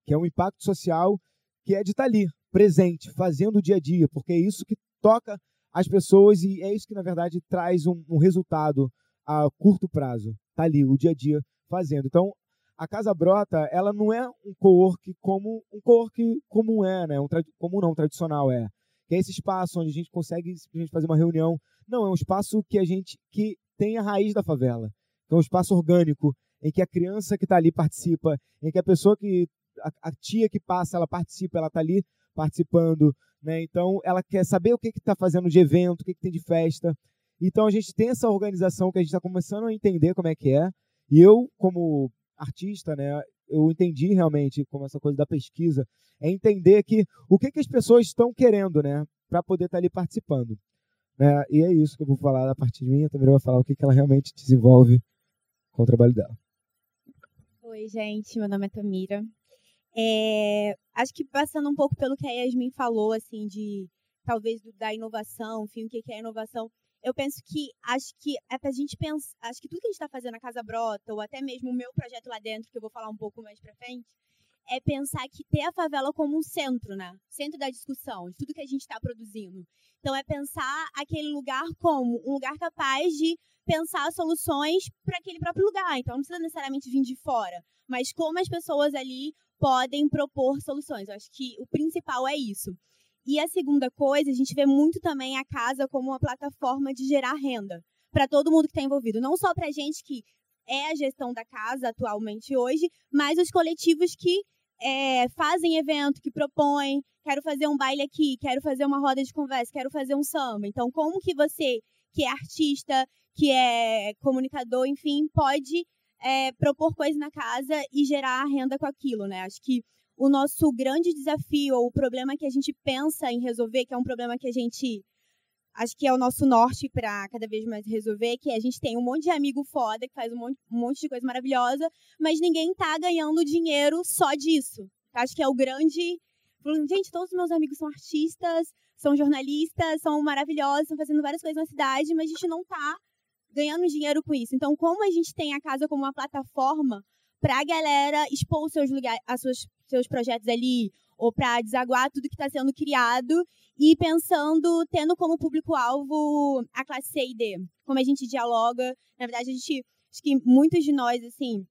que é um impacto social que é de estar ali, presente, fazendo o dia a dia, porque é isso que toca as pessoas e é isso que, na verdade, traz um, um resultado a curto prazo. Está ali, o dia a dia fazendo. Então, a Casa Brota, ela não é um co-work como um co-work comum é, né? Um comum não, tradicional é. Que é esse espaço onde a gente consegue simplesmente fazer uma reunião. Não, é um espaço que a gente que tem a raiz da favela. Que é um espaço orgânico, em que a criança que está ali participa, em que a pessoa que a, a tia que passa, ela participa, ela está ali participando, né? Então ela quer saber o que está fazendo de evento, o que, que tem de festa. Então a gente tem essa organização que a gente está começando a entender como é que é. E eu, como artista, né, eu entendi realmente como essa coisa da pesquisa é entender que o que, que as pessoas estão querendo, né, para poder estar tá ali participando. Né? E é isso que eu vou falar da parte de mim. A Tamira vai falar o que, que ela realmente desenvolve com o trabalho dela. Oi, gente. Meu nome é Tamira. É, acho que passando um pouco pelo que a Yasmin falou, assim, de talvez da inovação, enfim, o que é inovação, eu penso que acho que é pra gente pensar, acho que tudo que a gente está fazendo na Casa Brota, ou até mesmo o meu projeto lá dentro, que eu vou falar um pouco mais pra frente, é pensar que ter a favela como um centro, né? Centro da discussão, de tudo que a gente está produzindo. Então é pensar aquele lugar como um lugar capaz de pensar soluções para aquele próprio lugar. Então não precisa necessariamente vir de fora, mas como as pessoas ali podem propor soluções. Eu acho que o principal é isso. E a segunda coisa, a gente vê muito também a casa como uma plataforma de gerar renda para todo mundo que está envolvido. Não só para a gente que é a gestão da casa atualmente hoje, mas os coletivos que é, fazem evento, que propõem, quero fazer um baile aqui, quero fazer uma roda de conversa, quero fazer um samba. Então, como que você, que é artista, que é comunicador, enfim, pode é, propor coisas na casa e gerar renda com aquilo, né? Acho que o nosso grande desafio, ou o problema que a gente pensa em resolver, que é um problema que a gente acho que é o nosso norte para cada vez mais resolver, que é a gente tem um monte de amigo foda que faz um monte, um monte de coisa maravilhosa, mas ninguém tá ganhando dinheiro só disso. Acho que é o grande. Gente, todos os meus amigos são artistas, são jornalistas, são maravilhosos, estão fazendo várias coisas na cidade, mas a gente não tá ganhando dinheiro com isso. Então, como a gente tem a casa como uma plataforma para a galera expor seus, lugar, as suas, seus projetos ali, ou para desaguar tudo que está sendo criado, e pensando, tendo como público-alvo a classe C e D. Como a gente dialoga. Na verdade, a gente. Acho que muitos de nós, assim.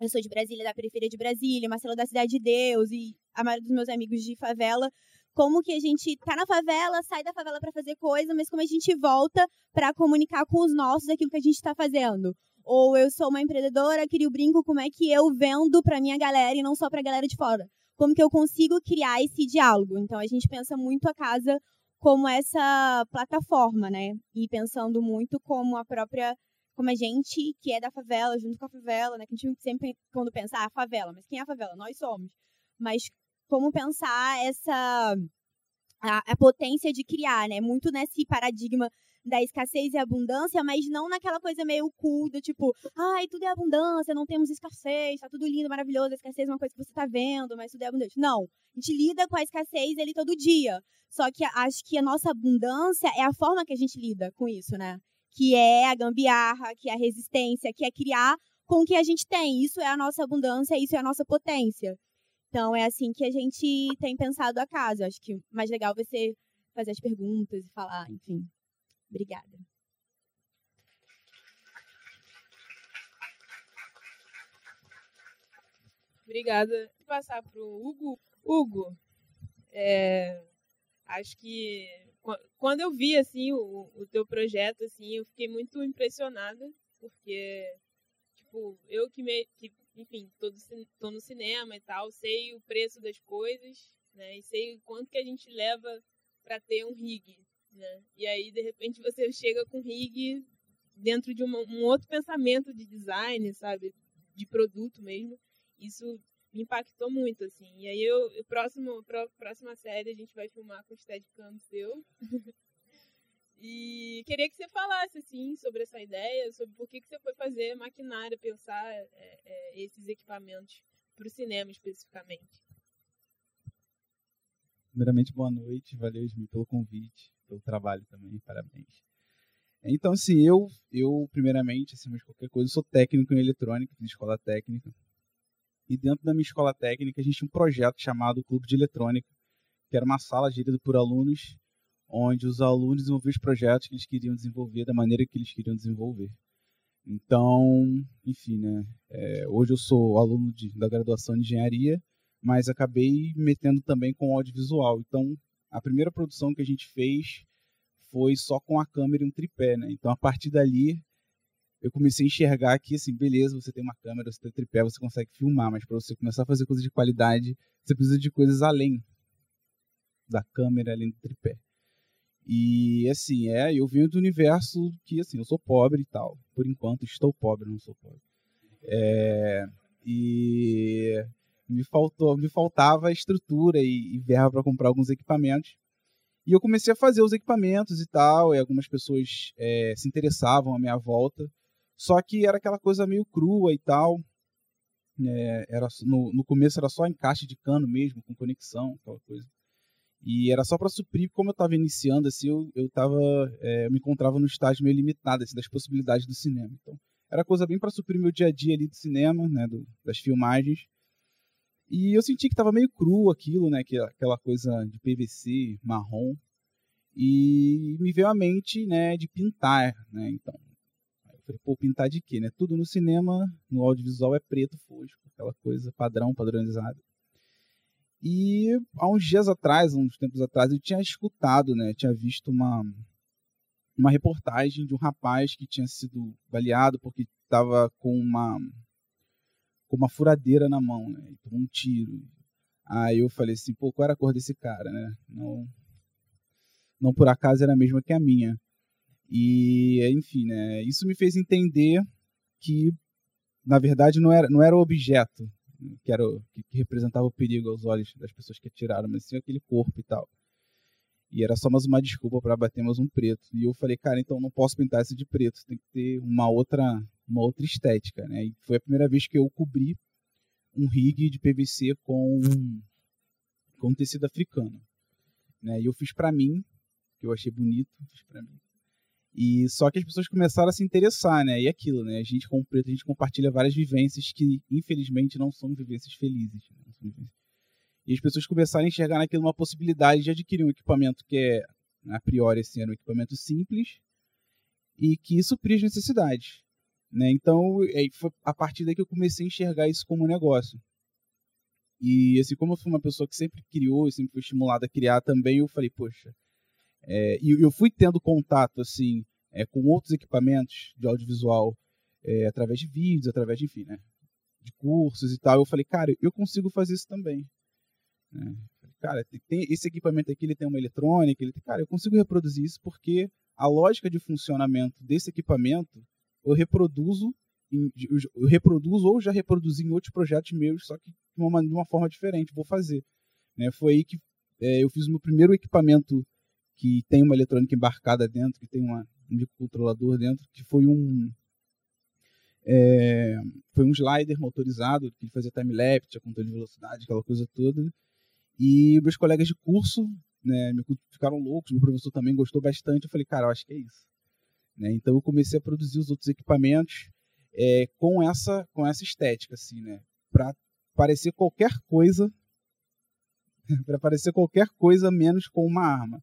Eu sou de Brasília, da periferia de Brasília, Marcelo da Cidade de Deus, e a maioria dos meus amigos de favela como que a gente tá na favela, sai da favela para fazer coisa, mas como a gente volta para comunicar com os nossos aquilo que a gente está fazendo. Ou eu sou uma empreendedora, crio brinco, como é que eu vendo para minha galera e não só para a galera de fora? Como que eu consigo criar esse diálogo? Então a gente pensa muito a casa como essa plataforma, né? E pensando muito como a própria como a gente que é da favela, junto com a favela, né? Que a gente sempre, quando pensa, ah, a favela, mas quem é a favela? Nós somos. Mas como pensar essa a, a, potência de criar, né? Muito nesse paradigma da escassez e abundância, mas não naquela coisa meio cool do tipo, ai, tudo é abundância, não temos escassez, tá tudo lindo, maravilhoso, a escassez é uma coisa que você tá vendo, mas tudo é abundante. Não, a gente lida com a escassez ele todo dia. Só que acho que a nossa abundância é a forma que a gente lida com isso, né? Que é a gambiarra, que é a resistência, que é criar com o que a gente tem. Isso é a nossa abundância, isso é a nossa potência. Então, é assim que a gente tem pensado a casa. Acho que mais legal ser fazer as perguntas e falar, enfim. Obrigada. Obrigada. Vou passar para o Hugo. Hugo, é, acho que quando eu vi assim o, o teu projeto assim, eu fiquei muito impressionada porque tipo eu que me, que enfim, tô, do, tô no cinema e tal, sei o preço das coisas, né? E sei quanto que a gente leva para ter um rig, né? E aí, de repente, você chega com rig dentro de uma, um outro pensamento de design, sabe? De produto mesmo. Isso me impactou muito, assim. E aí, eu, próximo, próxima série, a gente vai filmar com o Steadicam seu. E queria que você falasse assim sobre essa ideia, sobre por que, que você foi fazer maquinária, pensar é, é, esses equipamentos para o cinema especificamente. Primeiramente, boa noite, valeu Esmi pelo convite, pelo trabalho também, parabéns. Então, assim, eu, eu primeiramente, acima de qualquer coisa, sou técnico em eletrônica, fiz escola técnica. E dentro da minha escola técnica, a gente tinha um projeto chamado Clube de Eletrônica, que era uma sala gerida por alunos onde os alunos desenvolviam os projetos que eles queriam desenvolver da maneira que eles queriam desenvolver. Então, enfim, né? É, hoje eu sou aluno de, da graduação de engenharia, mas acabei me metendo também com audiovisual. Então, a primeira produção que a gente fez foi só com a câmera e um tripé, né? Então, a partir dali, eu comecei a enxergar que, assim, beleza, você tem uma câmera, você tem tripé, você consegue filmar, mas para você começar a fazer coisas de qualidade, você precisa de coisas além da câmera, além do tripé. E assim, é, eu venho do universo que assim, eu sou pobre e tal. Por enquanto estou pobre, não sou pobre. É, e me faltou, me faltava estrutura e, e verba para comprar alguns equipamentos. E eu comecei a fazer os equipamentos e tal, e algumas pessoas é, se interessavam à minha volta. Só que era aquela coisa meio crua e tal. É, era no, no começo era só encaixe de cano mesmo, com conexão, aquela coisa. E era só para suprir, como eu estava iniciando, assim, eu, eu, tava, é, eu me encontrava no estágio meio limitado assim, das possibilidades do cinema. Então, era coisa bem para suprir meu dia a dia ali do cinema, né, do, das filmagens. E eu senti que estava meio cru aquilo, né, que, aquela coisa de PVC, marrom. E me veio à mente, né, de pintar, né, então. eu falei, pô, pintar de quê, né? Tudo no cinema, no audiovisual é preto, fosco, aquela coisa padrão, padronizada. E há uns dias atrás, uns tempos atrás, eu tinha escutado, né, tinha visto uma, uma reportagem de um rapaz que tinha sido baleado porque estava com uma, com uma furadeira na mão, né, tomou um tiro. Aí eu falei assim, pô, qual era a cor desse cara, né? Não, não por acaso era a mesma que a minha. E, enfim, né, isso me fez entender que, na verdade, não era, não era o objeto, que, era, que, que representava o perigo aos olhos das pessoas que atiraram, mas sim aquele corpo e tal. E era só mais uma desculpa para bater mais um preto. E eu falei, cara, então não posso pintar isso de preto, tem que ter uma outra, uma outra estética, né? E foi a primeira vez que eu cobri um rig de PVC com com tecido africano, né? E eu fiz para mim, que eu achei bonito, fiz para mim. E só que as pessoas começaram a se interessar, né? E aquilo, né? A gente com preto, a gente compartilha várias vivências que, infelizmente, não são vivências felizes. Né? E as pessoas começaram a enxergar naquilo uma possibilidade de adquirir um equipamento que é, a priori, assim, era um equipamento simples e que supria as necessidades. Né? Então, foi a partir daí que eu comecei a enxergar isso como um negócio. E assim, como eu fui uma pessoa que sempre criou e sempre foi estimulada a criar também, eu falei, poxa, é, e eu fui tendo contato assim é, com outros equipamentos de audiovisual é, através de vídeos, através de, enfim, né, de cursos e tal. Eu falei, cara, eu consigo fazer isso também. Né? Cara, tem esse equipamento aqui, ele tem uma eletrônica, ele tem, cara, eu consigo reproduzir isso porque a lógica de funcionamento desse equipamento eu reproduzo eu reproduzo ou já reproduzi em outros projetos meus, só que de uma, de uma forma diferente, vou fazer. Né? Foi aí que é, eu fiz o meu primeiro equipamento que tem uma eletrônica embarcada dentro, que tem uma, um microcontrolador dentro, que foi um é, foi um slider motorizado que fazia time-lapse, tinha controle de velocidade, aquela coisa toda. E meus colegas de curso né, ficaram loucos, meu professor também gostou bastante. Eu falei, cara, eu acho que é isso. Né? Então eu comecei a produzir os outros equipamentos é, com essa com essa estética, assim, né? Para parecer qualquer coisa, para parecer qualquer coisa menos com uma arma.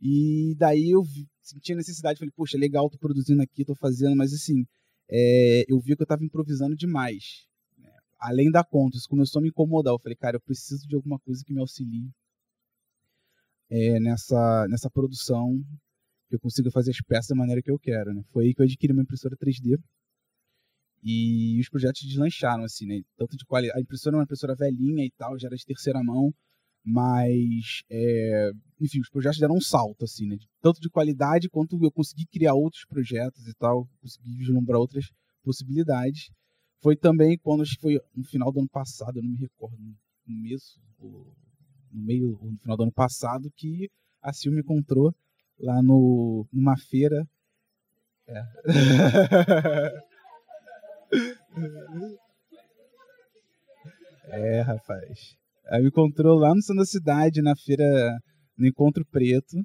E daí eu senti a necessidade, falei, poxa, legal, tô produzindo aqui, tô fazendo, mas assim, é, eu vi que eu estava improvisando demais. Né? Além da conta, isso começou a me incomodar. Eu falei, cara, eu preciso de alguma coisa que me auxilie é, nessa, nessa produção, que eu consiga fazer as peças da maneira que eu quero. Né? Foi aí que eu adquiri uma impressora 3D. E os projetos deslancharam, assim, né? Tanto de qualidade. A impressora é uma impressora velhinha e tal, já era de terceira mão, mas, é... enfim, os projetos deram um salto, assim, né? Tanto de qualidade quanto eu consegui criar outros projetos e tal, consegui vislumbrar outras possibilidades. Foi também quando, acho que foi no final do ano passado, eu não me recordo, no começo, no meio, no final do ano passado, que a Sil me encontrou lá no, numa feira. É. É, rapaz. Aí me encontrou lá no centro da cidade, na feira, no Encontro Preto.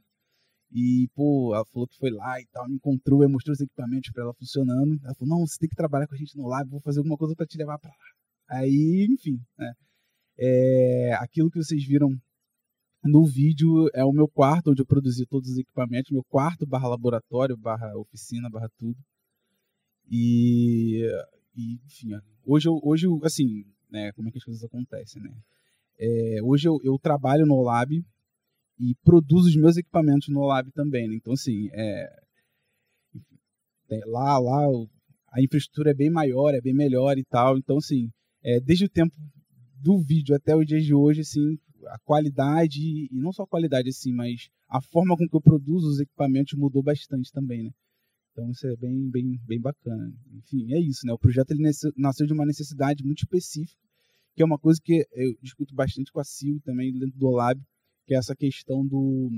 E, pô, ela falou que foi lá e tal, me encontrou, eu mostrei os equipamentos para ela funcionando. Ela falou, não, você tem que trabalhar com a gente no lab, vou fazer alguma coisa para te levar para lá. Aí, enfim, né? É, aquilo que vocês viram no vídeo é o meu quarto, onde eu produzi todos os equipamentos, meu quarto barra laboratório, barra oficina, barra tudo. E, e enfim, hoje, eu, hoje assim, né, como é que as coisas acontecem, né? É, hoje eu, eu, trabalho no lab e produzo os meus equipamentos no lab também, né? Então, assim, é, lá, lá a infraestrutura é bem maior, é bem melhor e tal. Então, assim, é, desde o tempo do vídeo até o dia de hoje, assim, a qualidade, e não só a qualidade, assim, mas a forma com que eu produzo os equipamentos mudou bastante também, né? Então isso é bem, bem, bem bacana. Enfim, é isso, né? O projeto ele nasceu de uma necessidade muito específica, que é uma coisa que eu discuto bastante com a Sil também dentro do Lab, que é essa questão do,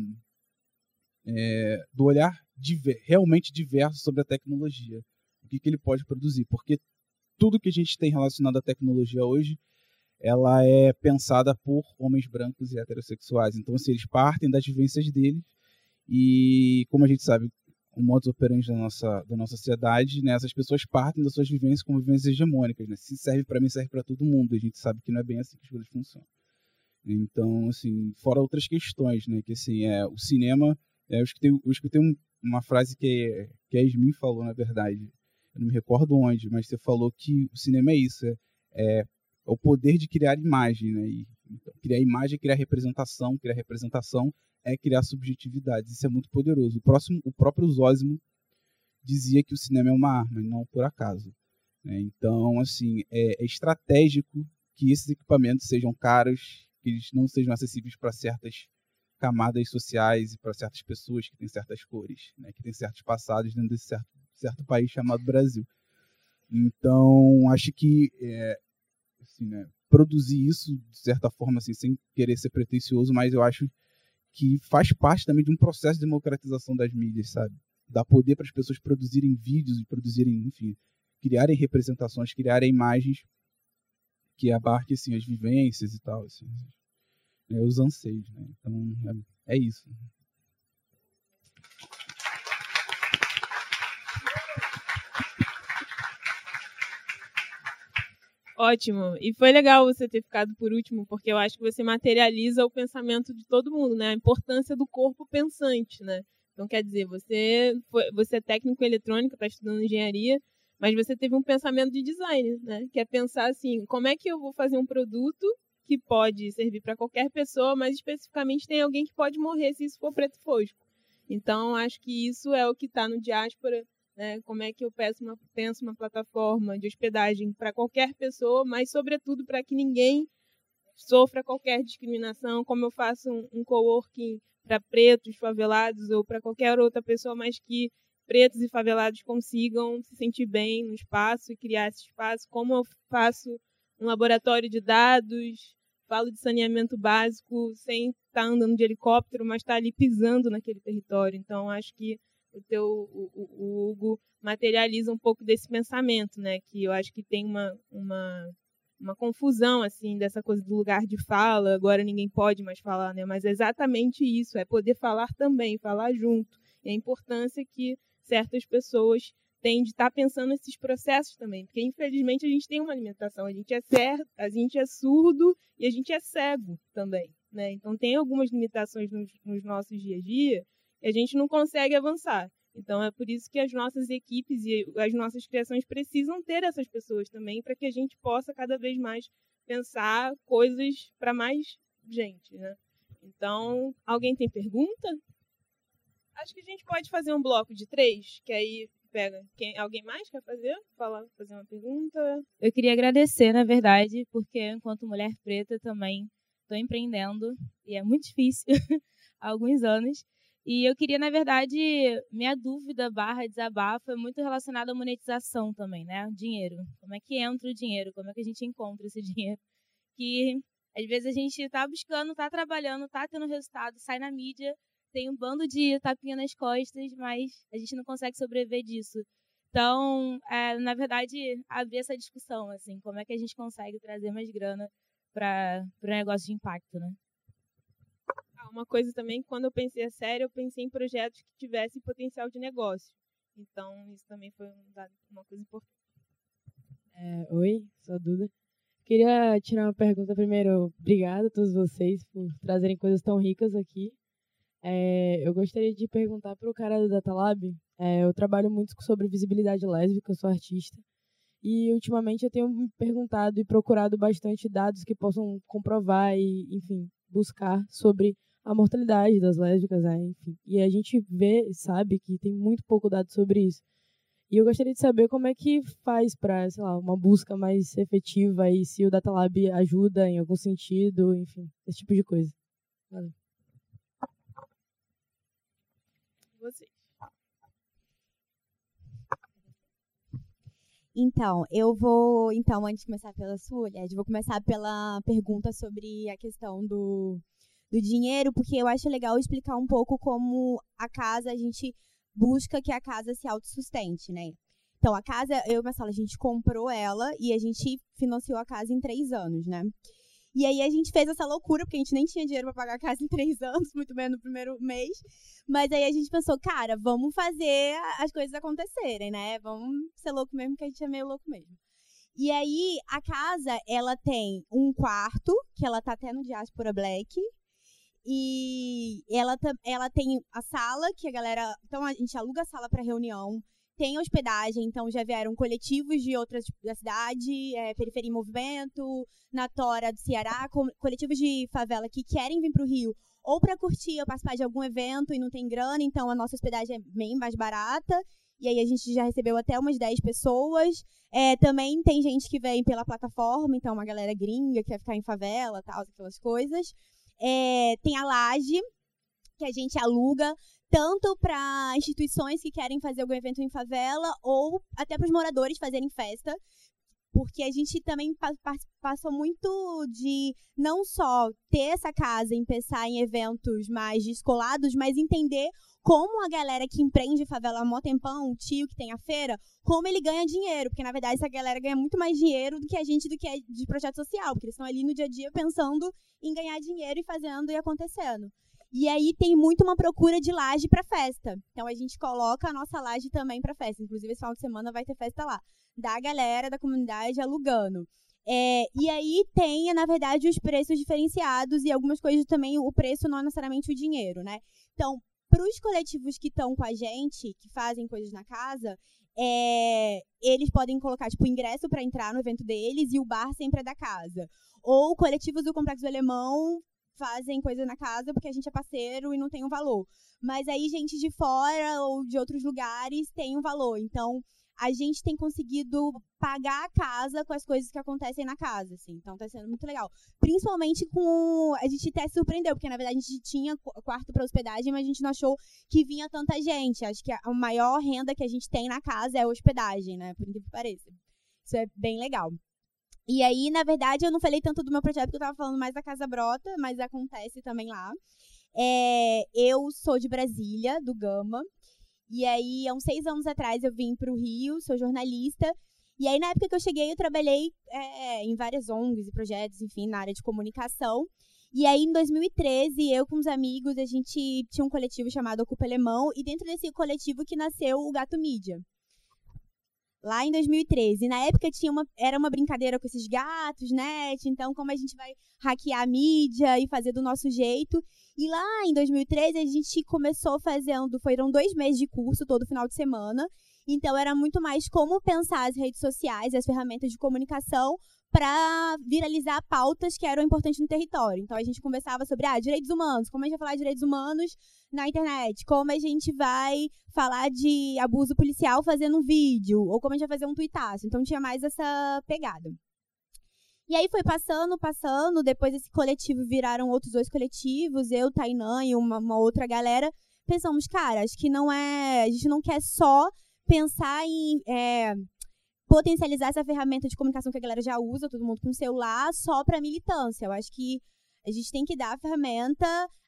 é, do olhar diver, realmente diverso sobre a tecnologia. O que, que ele pode produzir. Porque tudo que a gente tem relacionado à tecnologia hoje, ela é pensada por homens brancos e heterossexuais. Então, assim, eles partem das vivências deles e, como a gente sabe, o modus operandi da nossa, da nossa sociedade, né, essas pessoas partem das suas vivências como vivências hegemônicas. Né? Se serve para mim, serve para todo mundo. A gente sabe que não é bem assim que as coisas funcionam. Então, assim, fora outras questões, né, que assim, é, o cinema, é, eu escutei, eu escutei um, uma frase que, que a Esmin falou, na verdade, eu não me recordo onde, mas você falou que o cinema é isso, é, é, o poder de criar imagem, né, e, então, criar imagem, criar representação, criar representação é criar subjetividades. Isso é muito poderoso. O, próximo, o próprio Zósimo dizia que o cinema é uma arma, e não por acaso. Né? Então, assim, é, é, estratégico que esses equipamentos sejam caros, que eles não sejam acessíveis para certas camadas sociais e para certas pessoas que têm certas cores, né? que têm certos passados dentro desse certo, certo país chamado Brasil. Então, acho que é, assim, né, produzir isso, de certa forma, assim, sem querer ser pretencioso, mas eu acho que faz parte também de um processo de democratização das mídias, sabe? Dá poder para as pessoas produzirem vídeos e produzirem, enfim, criarem representações, criarem imagens que abarquem assim, as vivências e tal, assim, né, os anseios, né? Então, é, é isso. Ótimo. E foi legal você ter ficado por último, porque eu acho que você materializa o pensamento de todo mundo, né? A importância do corpo pensante, né? Então, quer dizer, você, foi, você é técnico em eletrônica, está estudando engenharia, mas você teve um pensamento de design, né? Que é pensar assim, como é que eu vou fazer um produto que pode servir para qualquer pessoa, mas especificamente tem alguém que pode morrer se isso for preto fosco. Então, acho que isso é o que está no diáspora né? Como é que eu peço uma, penso uma plataforma de hospedagem para qualquer pessoa, mas sobretudo para que ninguém sofra qualquer discriminação, como eu faço um, um coworking para pretos, favelados ou para qualquer outra pessoa, mas que pretos e favelados consigam se sentir bem no espaço e criar esse espaço, como eu faço um laboratório de dados, falo de saneamento básico sem estar tá andando de helicóptero, mas estar tá ali pisando naquele território. Então, acho que o teu o, o, Hugo materializa um pouco desse pensamento, né? Que eu acho que tem uma, uma uma confusão assim dessa coisa do lugar de fala. Agora ninguém pode mais falar, né? Mas é exatamente isso, é poder falar também, falar junto. E a importância que certas pessoas têm de estar tá pensando nesses processos também, porque infelizmente a gente tem uma limitação, a gente é certo, a gente é surdo e a gente é cego também, né? Então tem algumas limitações nos, nos nossos dia a dia a gente não consegue avançar. Então é por isso que as nossas equipes e as nossas criações precisam ter essas pessoas também para que a gente possa cada vez mais pensar coisas para mais gente, né? Então, alguém tem pergunta? Acho que a gente pode fazer um bloco de três, que aí pega. Quem, alguém mais quer fazer? Falar, fazer uma pergunta? Eu queria agradecer, na verdade, porque enquanto mulher preta também estou empreendendo e é muito difícil há alguns anos. E eu queria, na verdade, minha dúvida barra desabafo é muito relacionada à monetização também, né? Dinheiro. Como é que entra o dinheiro? Como é que a gente encontra esse dinheiro? Que às vezes a gente está buscando, está trabalhando, está tendo resultado, sai na mídia, tem um bando de tapinha nas costas, mas a gente não consegue sobreviver disso. Então, é, na verdade, abrir essa discussão, assim, como é que a gente consegue trazer mais grana para o negócio de impacto, né? Uma coisa também, quando eu pensei a sério, eu pensei em projetos que tivessem potencial de negócio. Então, isso também foi uma coisa importante. É, oi, sou a Duda. Queria tirar uma pergunta primeiro. Obrigada a todos vocês por trazerem coisas tão ricas aqui. É, eu gostaria de perguntar para o cara do Datalab. É, eu trabalho muito sobre visibilidade lésbica, eu sou artista. E ultimamente eu tenho me perguntado e procurado bastante dados que possam comprovar e, enfim, buscar sobre a mortalidade das lésbicas, né? enfim. E a gente vê sabe que tem muito pouco dado sobre isso. E eu gostaria de saber como é que faz para, sei lá, uma busca mais efetiva e se o Datalab ajuda em algum sentido, enfim, esse tipo de coisa. Valeu. vocês. Então, eu vou, então, antes de começar pela sua, Lied, vou começar pela pergunta sobre a questão do, do dinheiro, porque eu acho legal explicar um pouco como a casa, a gente busca que a casa se autossustente, né? Então, a casa, eu e Marcela, a gente comprou ela e a gente financiou a casa em três anos, né? E aí a gente fez essa loucura, porque a gente nem tinha dinheiro para pagar a casa em três anos, muito menos no primeiro mês. Mas aí a gente pensou, cara, vamos fazer as coisas acontecerem, né? Vamos ser louco mesmo, que a gente é meio louco mesmo. E aí, a casa, ela tem um quarto, que ela tá até no Diaspora Black. E ela, ela tem a sala, que a galera. Então, a gente aluga a sala para reunião tem hospedagem, então já vieram coletivos de outras da cidade, é, Periferia em Movimento, na Tora do Ceará, co coletivos de favela que querem vir para o Rio ou para curtir ou participar de algum evento e não tem grana, então a nossa hospedagem é bem mais barata. E aí a gente já recebeu até umas 10 pessoas. É, também tem gente que vem pela plataforma, então uma galera gringa que quer ficar em favela, tal, aquelas coisas. É, tem a laje, que a gente aluga tanto para instituições que querem fazer algum evento em favela ou até para os moradores fazerem festa. Porque a gente também passou muito de não só ter essa casa e pensar em eventos mais descolados, mas entender como a galera que empreende favela mó tempão, o tio que tem a feira, como ele ganha dinheiro. Porque, na verdade, essa galera ganha muito mais dinheiro do que a gente do que é de projeto social. Porque eles estão ali no dia a dia pensando em ganhar dinheiro e fazendo e acontecendo. E aí tem muito uma procura de laje para festa. Então a gente coloca a nossa laje também para festa. Inclusive esse final de semana vai ter festa lá. Da galera da comunidade alugando. É, e aí tem, na verdade, os preços diferenciados e algumas coisas também, o preço não é necessariamente o dinheiro, né? Então, para os coletivos que estão com a gente, que fazem coisas na casa, é, eles podem colocar, tipo, ingresso para entrar no evento deles e o bar sempre é da casa. Ou coletivos do Complexo Alemão fazem coisa na casa porque a gente é parceiro e não tem um valor. Mas aí gente de fora ou de outros lugares tem um valor. Então, a gente tem conseguido pagar a casa com as coisas que acontecem na casa, assim. Então tá sendo muito legal. Principalmente com a gente até surpreendeu, porque na verdade a gente tinha quarto para hospedagem, mas a gente não achou que vinha tanta gente. Acho que a maior renda que a gente tem na casa é a hospedagem, né? Por incrível que pareça. Isso é bem legal. E aí, na verdade, eu não falei tanto do meu projeto, porque eu tava falando mais da Casa Brota, mas acontece também lá. É, eu sou de Brasília, do Gama. E aí, há uns seis anos atrás, eu vim para o Rio, sou jornalista. E aí, na época que eu cheguei, eu trabalhei é, em várias ONGs e projetos, enfim, na área de comunicação. E aí, em 2013, eu com os amigos, a gente tinha um coletivo chamado Ocupa Alemão. E dentro desse coletivo que nasceu o Gato Mídia lá em 2013. Na época tinha uma, era uma brincadeira com esses gatos, né? Então, como a gente vai hackear a mídia e fazer do nosso jeito. E lá em 2013 a gente começou fazendo, foram dois meses de curso todo final de semana. Então era muito mais como pensar as redes sociais, as ferramentas de comunicação para viralizar pautas que eram importantes no território. Então a gente conversava sobre ah, direitos humanos, como a gente vai falar de direitos humanos na internet, como a gente vai falar de abuso policial fazendo um vídeo, ou como a gente vai fazer um tweetaço. Então tinha mais essa pegada. E aí foi passando, passando, depois esse coletivo viraram outros dois coletivos, eu, Tainã e uma, uma outra galera. Pensamos, cara, acho que não é. A gente não quer só pensar em é, potencializar essa ferramenta de comunicação que a galera já usa, todo mundo com celular, só para militância. Eu acho que a gente tem que dar a ferramenta,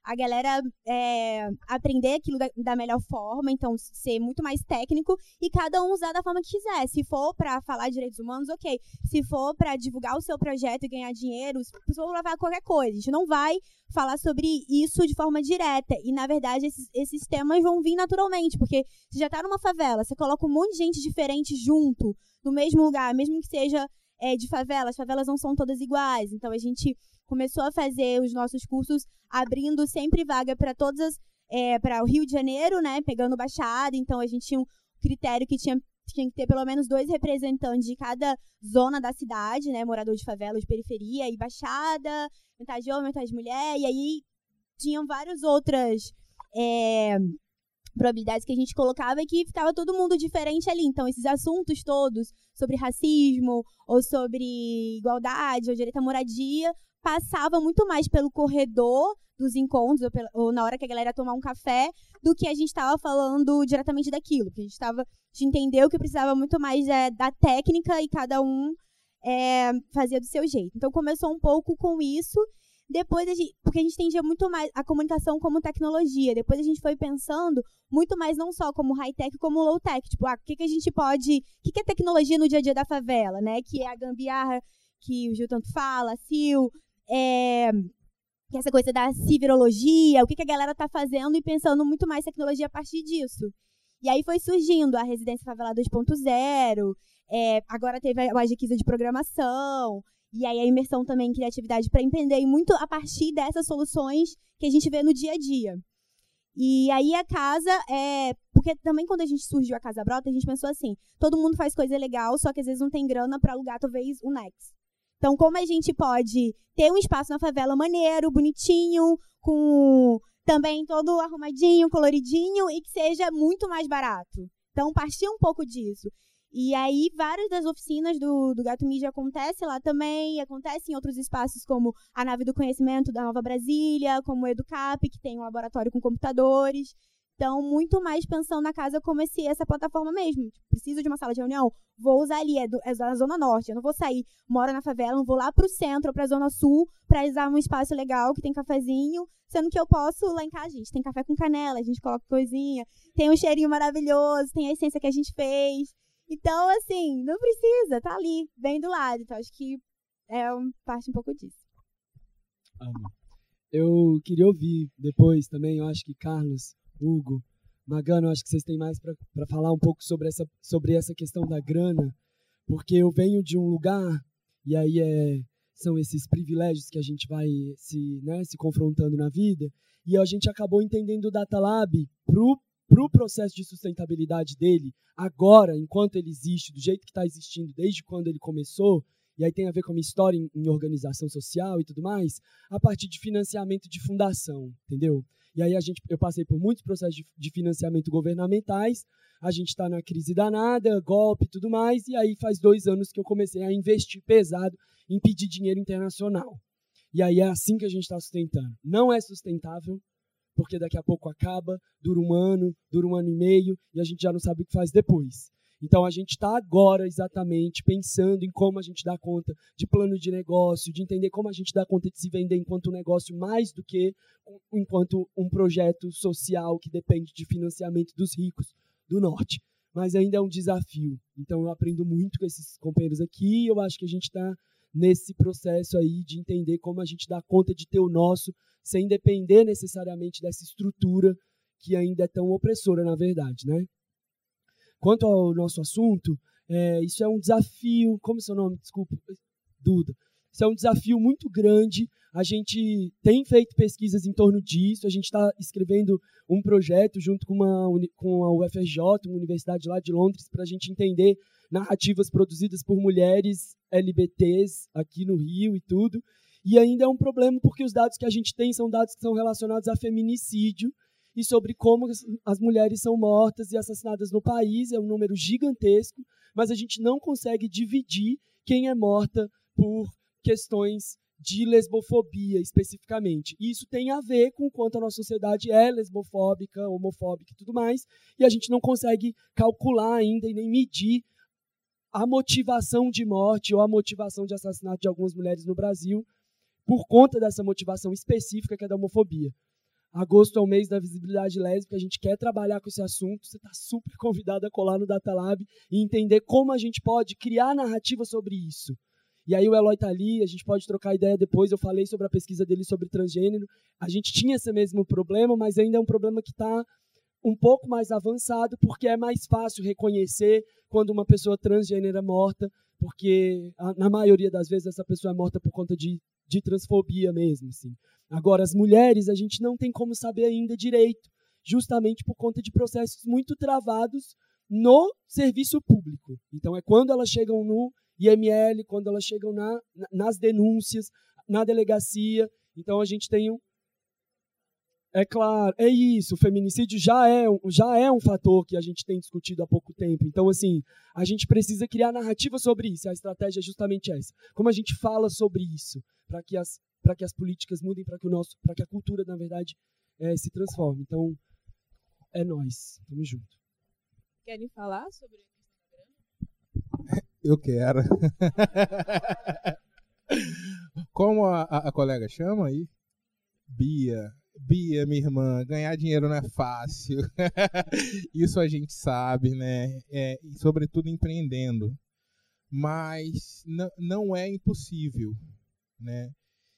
a galera é, aprender aquilo da, da, melhor forma, então ser muito mais técnico e cada um usar da forma que quiser. Se for para falar de direitos humanos, ok. Se for para divulgar o seu projeto e ganhar dinheiro, se for falar qualquer coisa. A gente não vai falar sobre isso de forma direta. E, na verdade, esses, esses temas vão vir naturalmente, porque você já está numa favela, você coloca um monte de gente diferente junto, no mesmo lugar, mesmo que seja é, de favela, as favelas não são todas iguais. Então, a gente começou a fazer os nossos cursos abrindo sempre vaga para todas as é, para o Rio de Janeiro, né, pegando baixada, então a gente tinha um critério que tinha, tinha que ter pelo menos dois representantes de cada zona da cidade, né, morador de favela, de periferia e baixada, metade homem, metade mulher, e aí tinham várias outras é, probabilidades que a gente colocava e que ficava todo mundo diferente ali. Então, esses assuntos todos sobre racismo, ou sobre igualdade, ou direito à moradia, passava muito mais pelo corredor dos encontros, ou, pela, ou, na hora que a galera ia tomar um café, do que a gente estava falando diretamente daquilo. Porque a gente estava. de entender o que precisava muito mais é, da técnica e cada um é, fazia do seu jeito. Então começou um pouco com isso. Depois, a gente, porque a gente entendia muito mais a comunicação como tecnologia. Depois a gente foi pensando muito mais não só como high-tech, como low-tech. Tipo, ah, o que, que a gente pode... O que, que é tecnologia no dia a dia da favela, né? Que é a gambiarra que o Gil tanto fala, a Sil, é, essa coisa da civirologia, o que, que a galera está fazendo e pensando muito mais tecnologia a partir disso. E aí foi surgindo a Residência Favela 2.0, é, agora teve a adquisição de programação, e aí a imersão também em criatividade para empreender, e muito a partir dessas soluções que a gente vê no dia a dia. E aí a casa é. Porque também quando a gente surgiu a Casa Brota, a gente pensou assim: todo mundo faz coisa legal, só que às vezes não tem grana para alugar talvez o Next. Então, como a gente pode ter um espaço na favela maneiro, bonitinho, com também todo arrumadinho, coloridinho e que seja muito mais barato. Então, partir um pouco disso. E aí, várias das oficinas do, do Gato Mídia acontecem lá também, acontecem em outros espaços, como a Nave do Conhecimento da Nova Brasília, como o Educap, que tem um laboratório com computadores. Então, muito mais pensando na casa como esse, essa plataforma mesmo. Tipo, preciso de uma sala de reunião? Vou usar ali, é, do, é da Zona Norte. Eu não vou sair, moro na favela, não vou lá para o centro ou para a Zona Sul para usar um espaço legal que tem cafezinho, sendo que eu posso lá em casa, gente, tem café com canela, a gente coloca coisinha, tem um cheirinho maravilhoso, tem a essência que a gente fez. Então, assim, não precisa, tá ali, bem do lado. Então, acho que é um, parte um pouco disso. Amo. Eu queria ouvir depois também, eu acho que Carlos Hugo, Magano, acho que vocês têm mais para falar um pouco sobre essa, sobre essa questão da grana, porque eu venho de um lugar, e aí é, são esses privilégios que a gente vai se, né, se confrontando na vida, e a gente acabou entendendo o Data Lab pro para o processo de sustentabilidade dele, agora, enquanto ele existe, do jeito que está existindo, desde quando ele começou, e aí tem a ver com a minha história em, em organização social e tudo mais, a partir de financiamento de fundação, entendeu? E aí a gente, eu passei por muitos processos de, de financiamento governamentais, a gente está na crise danada, golpe e tudo mais, e aí faz dois anos que eu comecei a investir pesado em pedir dinheiro internacional. E aí é assim que a gente está sustentando. Não é sustentável, porque daqui a pouco acaba, dura um ano, dura um ano e meio, e a gente já não sabe o que faz depois. Então a gente está agora exatamente pensando em como a gente dá conta de plano de negócio, de entender como a gente dá conta de se vender enquanto um negócio mais do que enquanto um projeto social que depende de financiamento dos ricos do norte. Mas ainda é um desafio. Então eu aprendo muito com esses companheiros aqui e eu acho que a gente está nesse processo aí de entender como a gente dá conta de ter o nosso sem depender necessariamente dessa estrutura que ainda é tão opressora, na verdade, né? Quanto ao nosso assunto, é, isso é um desafio. Como é seu nome? Desculpa, Duda. Isso é um desafio muito grande. A gente tem feito pesquisas em torno disso. A gente está escrevendo um projeto junto com, uma, com a UFRJ, uma universidade lá de Londres, para a gente entender narrativas produzidas por mulheres LBTs aqui no Rio e tudo. E ainda é um problema porque os dados que a gente tem são dados que são relacionados a feminicídio e sobre como as mulheres são mortas e assassinadas no país, é um número gigantesco, mas a gente não consegue dividir quem é morta por questões de lesbofobia especificamente. E isso tem a ver com o quanto a nossa sociedade é lesbofóbica, homofóbica e tudo mais, e a gente não consegue calcular ainda e nem medir a motivação de morte ou a motivação de assassinato de algumas mulheres no Brasil por conta dessa motivação específica que é da homofobia. Agosto é o mês da visibilidade lésbica, a gente quer trabalhar com esse assunto. Você está super convidado a colar no Data Lab e entender como a gente pode criar narrativa sobre isso. E aí o Eloy está ali, a gente pode trocar ideia depois. Eu falei sobre a pesquisa dele sobre transgênero. A gente tinha esse mesmo problema, mas ainda é um problema que está um pouco mais avançado, porque é mais fácil reconhecer quando uma pessoa transgênero é morta, porque na maioria das vezes essa pessoa é morta por conta de, de transfobia mesmo. Assim. Agora, as mulheres, a gente não tem como saber ainda direito, justamente por conta de processos muito travados no serviço público. Então, é quando elas chegam no IML, quando elas chegam na, nas denúncias, na delegacia. Então, a gente tem um. É claro, é isso. O feminicídio já é, já é um fator que a gente tem discutido há pouco tempo. Então, assim, a gente precisa criar narrativa sobre isso. A estratégia é justamente essa. Como a gente fala sobre isso, para que as para que as políticas mudem, para que o nosso, para que a cultura, na verdade, é, se transforme. Então, é nós. Tamo junto. Querem falar sobre? Eu quero. Como a, a, a colega chama aí? Bia. Bia, minha irmã, ganhar dinheiro não é fácil. Isso a gente sabe, né? É, sobretudo empreendendo. Mas não é impossível, né?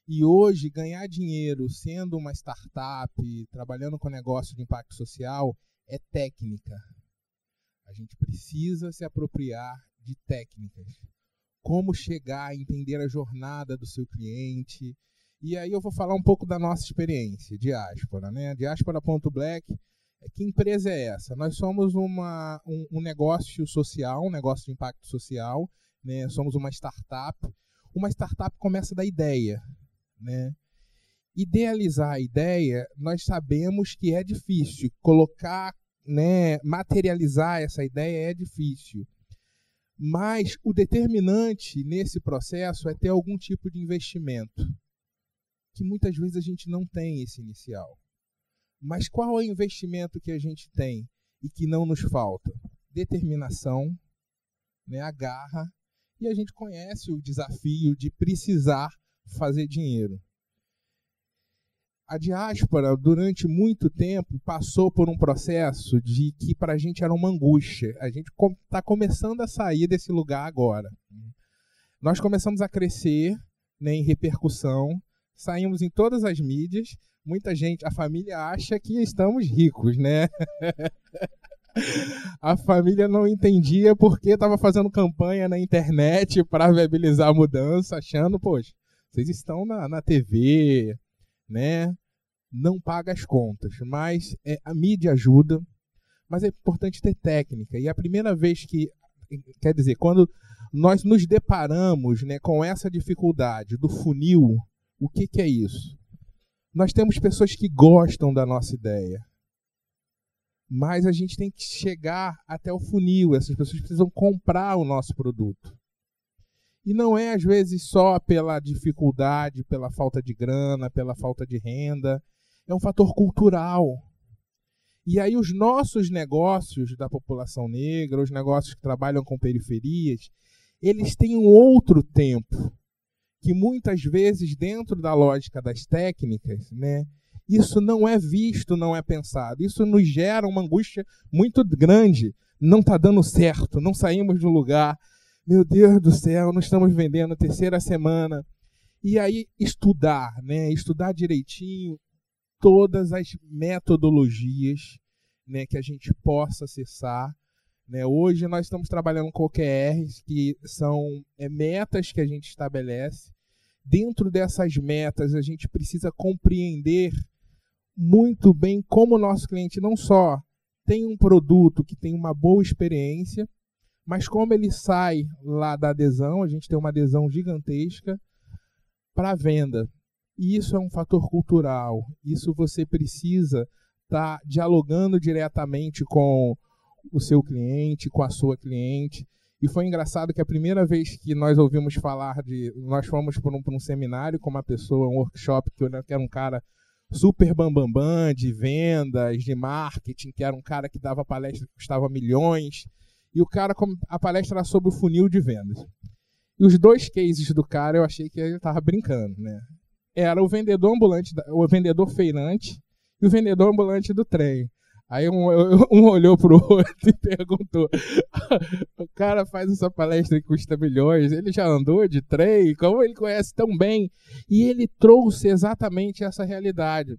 E hoje, ganhar dinheiro sendo uma startup, trabalhando com negócio de impacto social, é técnica. A gente precisa se apropriar de técnicas. Como chegar a entender a jornada do seu cliente. E aí eu vou falar um pouco da nossa experiência, diáspora. Né? Diáspora.black, é, que empresa é essa? Nós somos uma, um, um negócio social, um negócio de impacto social. Né? Somos uma startup. Uma startup começa da ideia. Né? Idealizar a ideia, nós sabemos que é difícil. Colocar, né, materializar essa ideia é difícil. Mas o determinante nesse processo é ter algum tipo de investimento, que muitas vezes a gente não tem esse inicial. Mas qual é o investimento que a gente tem e que não nos falta? Determinação, né, a garra, e a gente conhece o desafio de precisar fazer dinheiro. A diáspora, durante muito tempo, passou por um processo de que para a gente era uma angústia. A gente está começando a sair desse lugar agora. Nós começamos a crescer né, em repercussão, saímos em todas as mídias. Muita gente, a família acha que estamos ricos, né? a família não entendia porque estava fazendo campanha na internet para viabilizar a mudança, achando, poxa, vocês estão na, na TV, né? Não paga as contas, mas é, a mídia ajuda, mas é importante ter técnica. E a primeira vez que, quer dizer, quando nós nos deparamos né, com essa dificuldade do funil, o que, que é isso? Nós temos pessoas que gostam da nossa ideia, mas a gente tem que chegar até o funil. Essas pessoas precisam comprar o nosso produto. E não é, às vezes, só pela dificuldade, pela falta de grana, pela falta de renda. É um fator cultural. E aí, os nossos negócios da população negra, os negócios que trabalham com periferias, eles têm um outro tempo. Que muitas vezes, dentro da lógica das técnicas, né, isso não é visto, não é pensado. Isso nos gera uma angústia muito grande. Não está dando certo, não saímos do lugar. Meu Deus do céu, não estamos vendendo terceira semana. E aí estudar, né? Estudar direitinho todas as metodologias, né, que a gente possa acessar. Né? Hoje nós estamos trabalhando com OKRs, que são é, metas que a gente estabelece. Dentro dessas metas, a gente precisa compreender muito bem como o nosso cliente não só tem um produto que tem uma boa experiência, mas como ele sai lá da adesão, a gente tem uma adesão gigantesca para a venda. E isso é um fator cultural. Isso você precisa estar tá dialogando diretamente com o seu cliente, com a sua cliente. E foi engraçado que a primeira vez que nós ouvimos falar de. Nós fomos para um, um, seminário com uma pessoa, um workshop, que era um cara super bambambam bam, bam, de vendas, de marketing, que era um cara que dava palestra que custava milhões. E o cara, a palestra era sobre o funil de vendas. E os dois cases do cara eu achei que ele estava brincando, né? Era o vendedor ambulante, o vendedor feirante e o vendedor ambulante do trem. Aí um, um olhou pro outro e perguntou: o cara faz essa palestra que custa milhões, ele já andou de trem, como ele conhece tão bem? E ele trouxe exatamente essa realidade.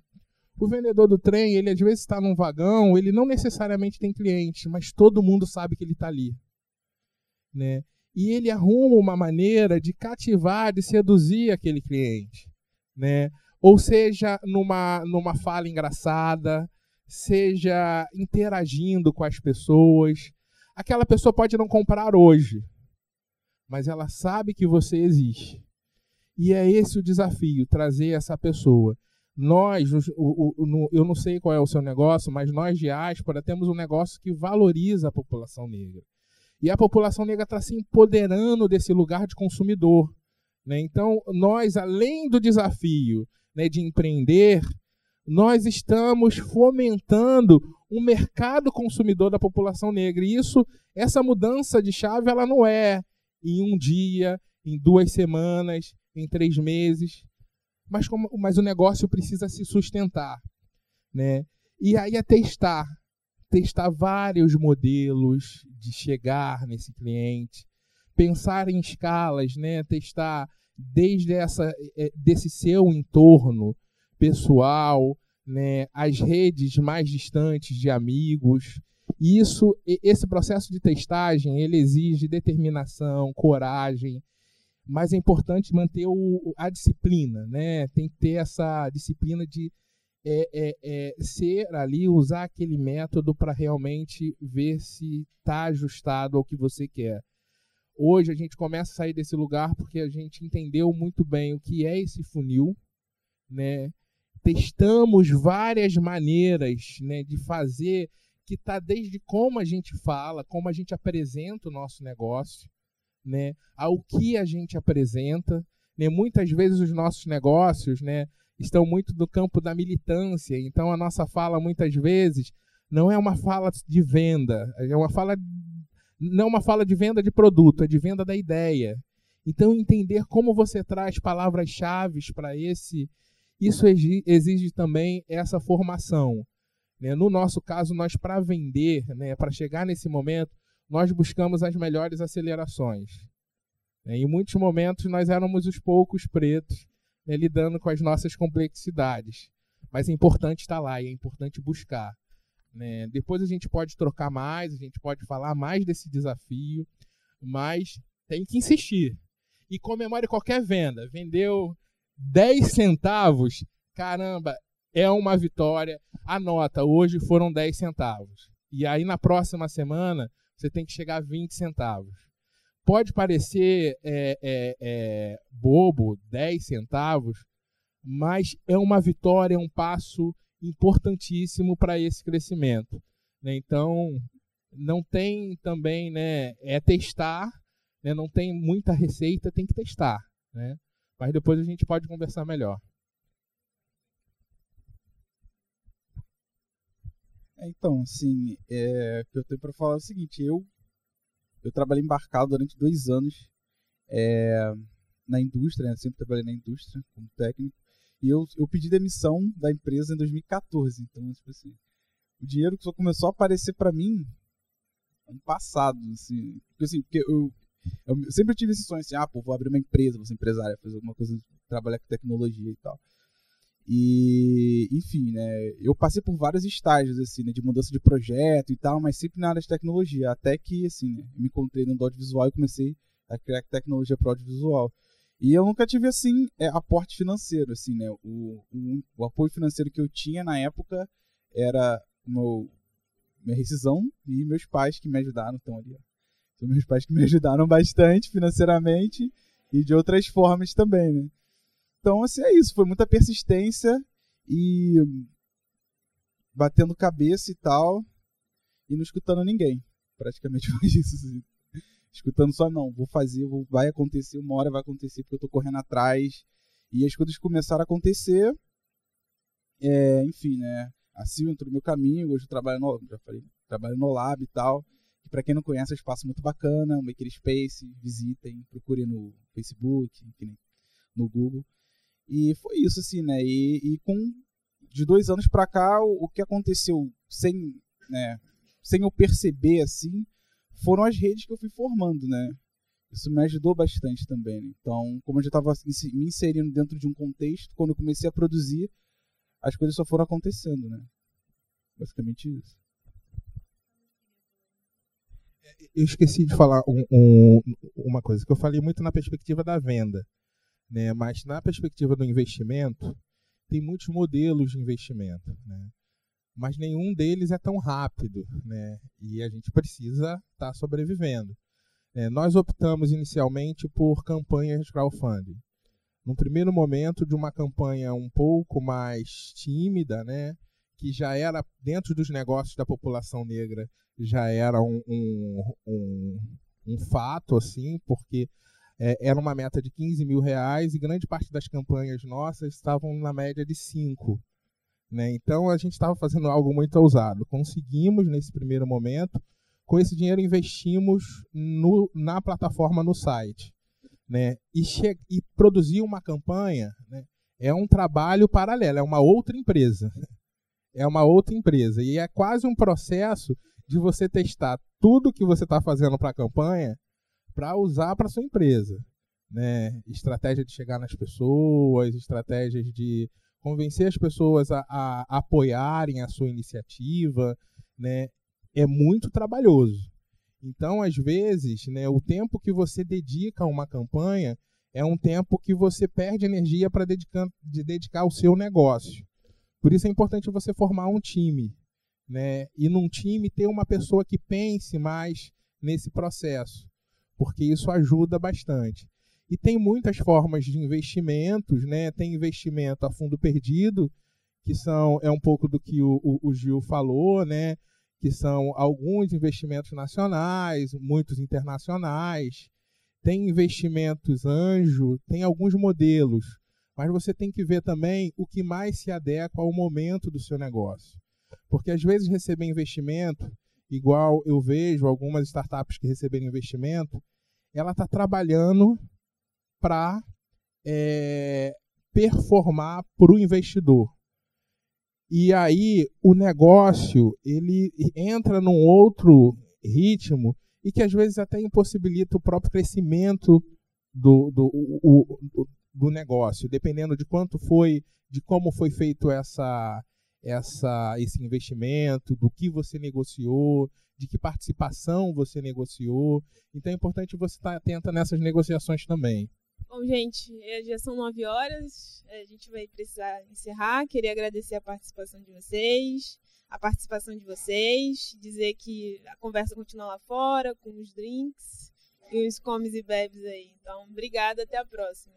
O vendedor do trem, ele às vezes está num vagão, ele não necessariamente tem cliente, mas todo mundo sabe que ele está ali. Né? E ele arruma uma maneira de cativar, de seduzir aquele cliente. Né? Ou seja, numa, numa fala engraçada, seja interagindo com as pessoas. Aquela pessoa pode não comprar hoje, mas ela sabe que você existe. E é esse o desafio, trazer essa pessoa. Nós, o, o, eu não sei qual é o seu negócio, mas nós, diáspora, temos um negócio que valoriza a população negra. E a população negra está se empoderando desse lugar de consumidor. Né? Então, nós, além do desafio né, de empreender, nós estamos fomentando um mercado consumidor da população negra. E isso, essa mudança de chave, ela não é em um dia, em duas semanas, em três meses, mas, como, mas o negócio precisa se sustentar. Né? E aí é testar, testar vários modelos de chegar nesse cliente, pensar em escalas, né? testar desde essa, é, desse seu entorno, pessoal, né, as redes mais distantes de amigos. E isso, esse processo de testagem, ele exige determinação, coragem, mas é importante manter o, a disciplina, né? Tem que ter essa disciplina de é, é, é, ser ali, usar aquele método para realmente ver se está ajustado ao que você quer. Hoje a gente começa a sair desse lugar porque a gente entendeu muito bem o que é esse funil, né? Testamos várias maneiras né, de fazer, que está desde como a gente fala, como a gente apresenta o nosso negócio, né, ao que a gente apresenta. Né, muitas vezes os nossos negócios né, estão muito no campo da militância, então a nossa fala muitas vezes não é uma fala de venda, é uma fala não é uma fala de venda de produto, é de venda da ideia. Então entender como você traz palavras-chave para esse isso exige também essa formação. Né? No nosso caso, nós, para vender, né, para chegar nesse momento, nós buscamos as melhores acelerações. Né? Em muitos momentos, nós éramos os poucos pretos né, lidando com as nossas complexidades. Mas é importante estar lá e é importante buscar. Né? Depois a gente pode trocar mais, a gente pode falar mais desse desafio, mas tem que insistir. E comemore qualquer venda. Vendeu 10 centavos, caramba, é uma vitória. Anota, hoje foram 10 centavos. E aí na próxima semana você tem que chegar a 20 centavos. pode parecer é, é, é, bobo, 10 centavos, mas é uma vitória, é um passo importantíssimo para esse crescimento. Né? Então, não tem também, né, é testar, né, não tem muita receita, tem que testar. Né? Mas depois a gente pode conversar melhor. É, então, assim, é, o que eu tenho para falar é o seguinte: eu, eu trabalhei embarcado durante dois anos é, na indústria, né? sempre trabalhei na indústria como técnico, e eu, eu pedi demissão da empresa em 2014. Então, tipo assim, o dinheiro só começou a aparecer para mim ano passado, assim, porque, assim, porque eu, eu sempre tive esse sonho assim, ah, pô, vou abrir uma empresa, vou ser empresária, fazer alguma coisa, trabalhar com tecnologia e tal. E, enfim, né, eu passei por vários estágios, assim, né, de mudança de projeto e tal, mas sempre na área de tecnologia, até que, assim, né, me encontrei no audiovisual e comecei a criar tecnologia para audiovisual. E eu nunca tive, assim, é, aporte financeiro, assim, né, o, o, o, apoio financeiro que eu tinha na época era meu, minha rescisão e meus pais que me ajudaram, estão ali, ó. São meus pais que me ajudaram bastante financeiramente e de outras formas também, né. Então, assim, é isso. Foi muita persistência e batendo cabeça e tal e não escutando ninguém. Praticamente foi isso. Assim. Escutando só, não, vou fazer, vou, vai acontecer, uma hora vai acontecer porque eu tô correndo atrás. E as coisas começaram a acontecer. É, enfim, né? A Sil entrou no meu caminho, hoje eu trabalho no, já falei, trabalho no Lab e tal. Para quem não conhece, é um espaço muito bacana, o Makerspace, visitem, procurem no Facebook, enfim, no Google. E foi isso, assim, né? E, e com de dois anos para cá, o, o, que aconteceu sem, né, sem eu perceber, assim, foram as redes que eu fui formando, né? Isso me ajudou bastante também. Né? Então, como eu já estava me inserindo dentro de um contexto, quando eu comecei a produzir, as coisas só foram acontecendo, né? Basicamente isso. Eu esqueci de falar um, um, uma coisa que eu falei muito na perspectiva da venda. Né? Mas na perspectiva do investimento, tem muitos modelos de investimento, né? mas nenhum deles é tão rápido, né? e a gente precisa estar tá sobrevivendo. É, nós optamos inicialmente por campanhas de crowdfunding. No primeiro momento, de uma campanha um pouco mais tímida, né? Que já era, dentro dos negócios da população negra, já era um, um, um, um fato, assim, porque é, era uma meta de 15 mil reais e grande parte das campanhas nossas estavam na média de 5. Né? Então a gente estava fazendo algo muito ousado. Conseguimos, nesse primeiro momento, com esse dinheiro investimos no, na plataforma, no site. Né? E, e produzir uma campanha né, é um trabalho paralelo, é uma outra empresa. É uma outra empresa. E é quase um processo de você testar tudo que você está fazendo para a campanha para usar para sua empresa. Né? Estratégia de chegar nas pessoas, estratégias de convencer as pessoas a, a, apoiarem a sua iniciativa, né? É muito trabalhoso. Então, às vezes, né, o tempo que você dedica a uma campanha é um tempo que você perde energia para dedicar, de dedicar ao seu negócio. Por isso é importante você formar um time, né? E num time ter uma pessoa que pense mais nesse processo porque isso ajuda bastante. E tem muitas formas de investimentos, né? Tem investimento a fundo perdido, que são é um pouco do que o, o, o Gil falou, né? Que são alguns investimentos nacionais, muitos internacionais. Tem investimentos anjo, tem alguns modelos, mas você tem que ver também o que mais se adequa ao momento do seu negócio. Porque às vezes receber investimento igual eu vejo algumas startups que receberam investimento, ela está trabalhando para é, performar para o investidor. E aí o negócio ele entra num outro ritmo e que às vezes até impossibilita o próprio crescimento do, do, o, do negócio, dependendo de quanto foi, de como foi feito essa, essa, esse investimento, do que você negociou, de que participação você negociou. Então é importante você estar atenta nessas negociações também. Bom, gente, é, já são nove horas, a gente vai precisar encerrar. Queria agradecer a participação de vocês, a participação de vocês, dizer que a conversa continua lá fora, com os drinks. E os comes e bebes aí. Então, obrigada, até a próxima.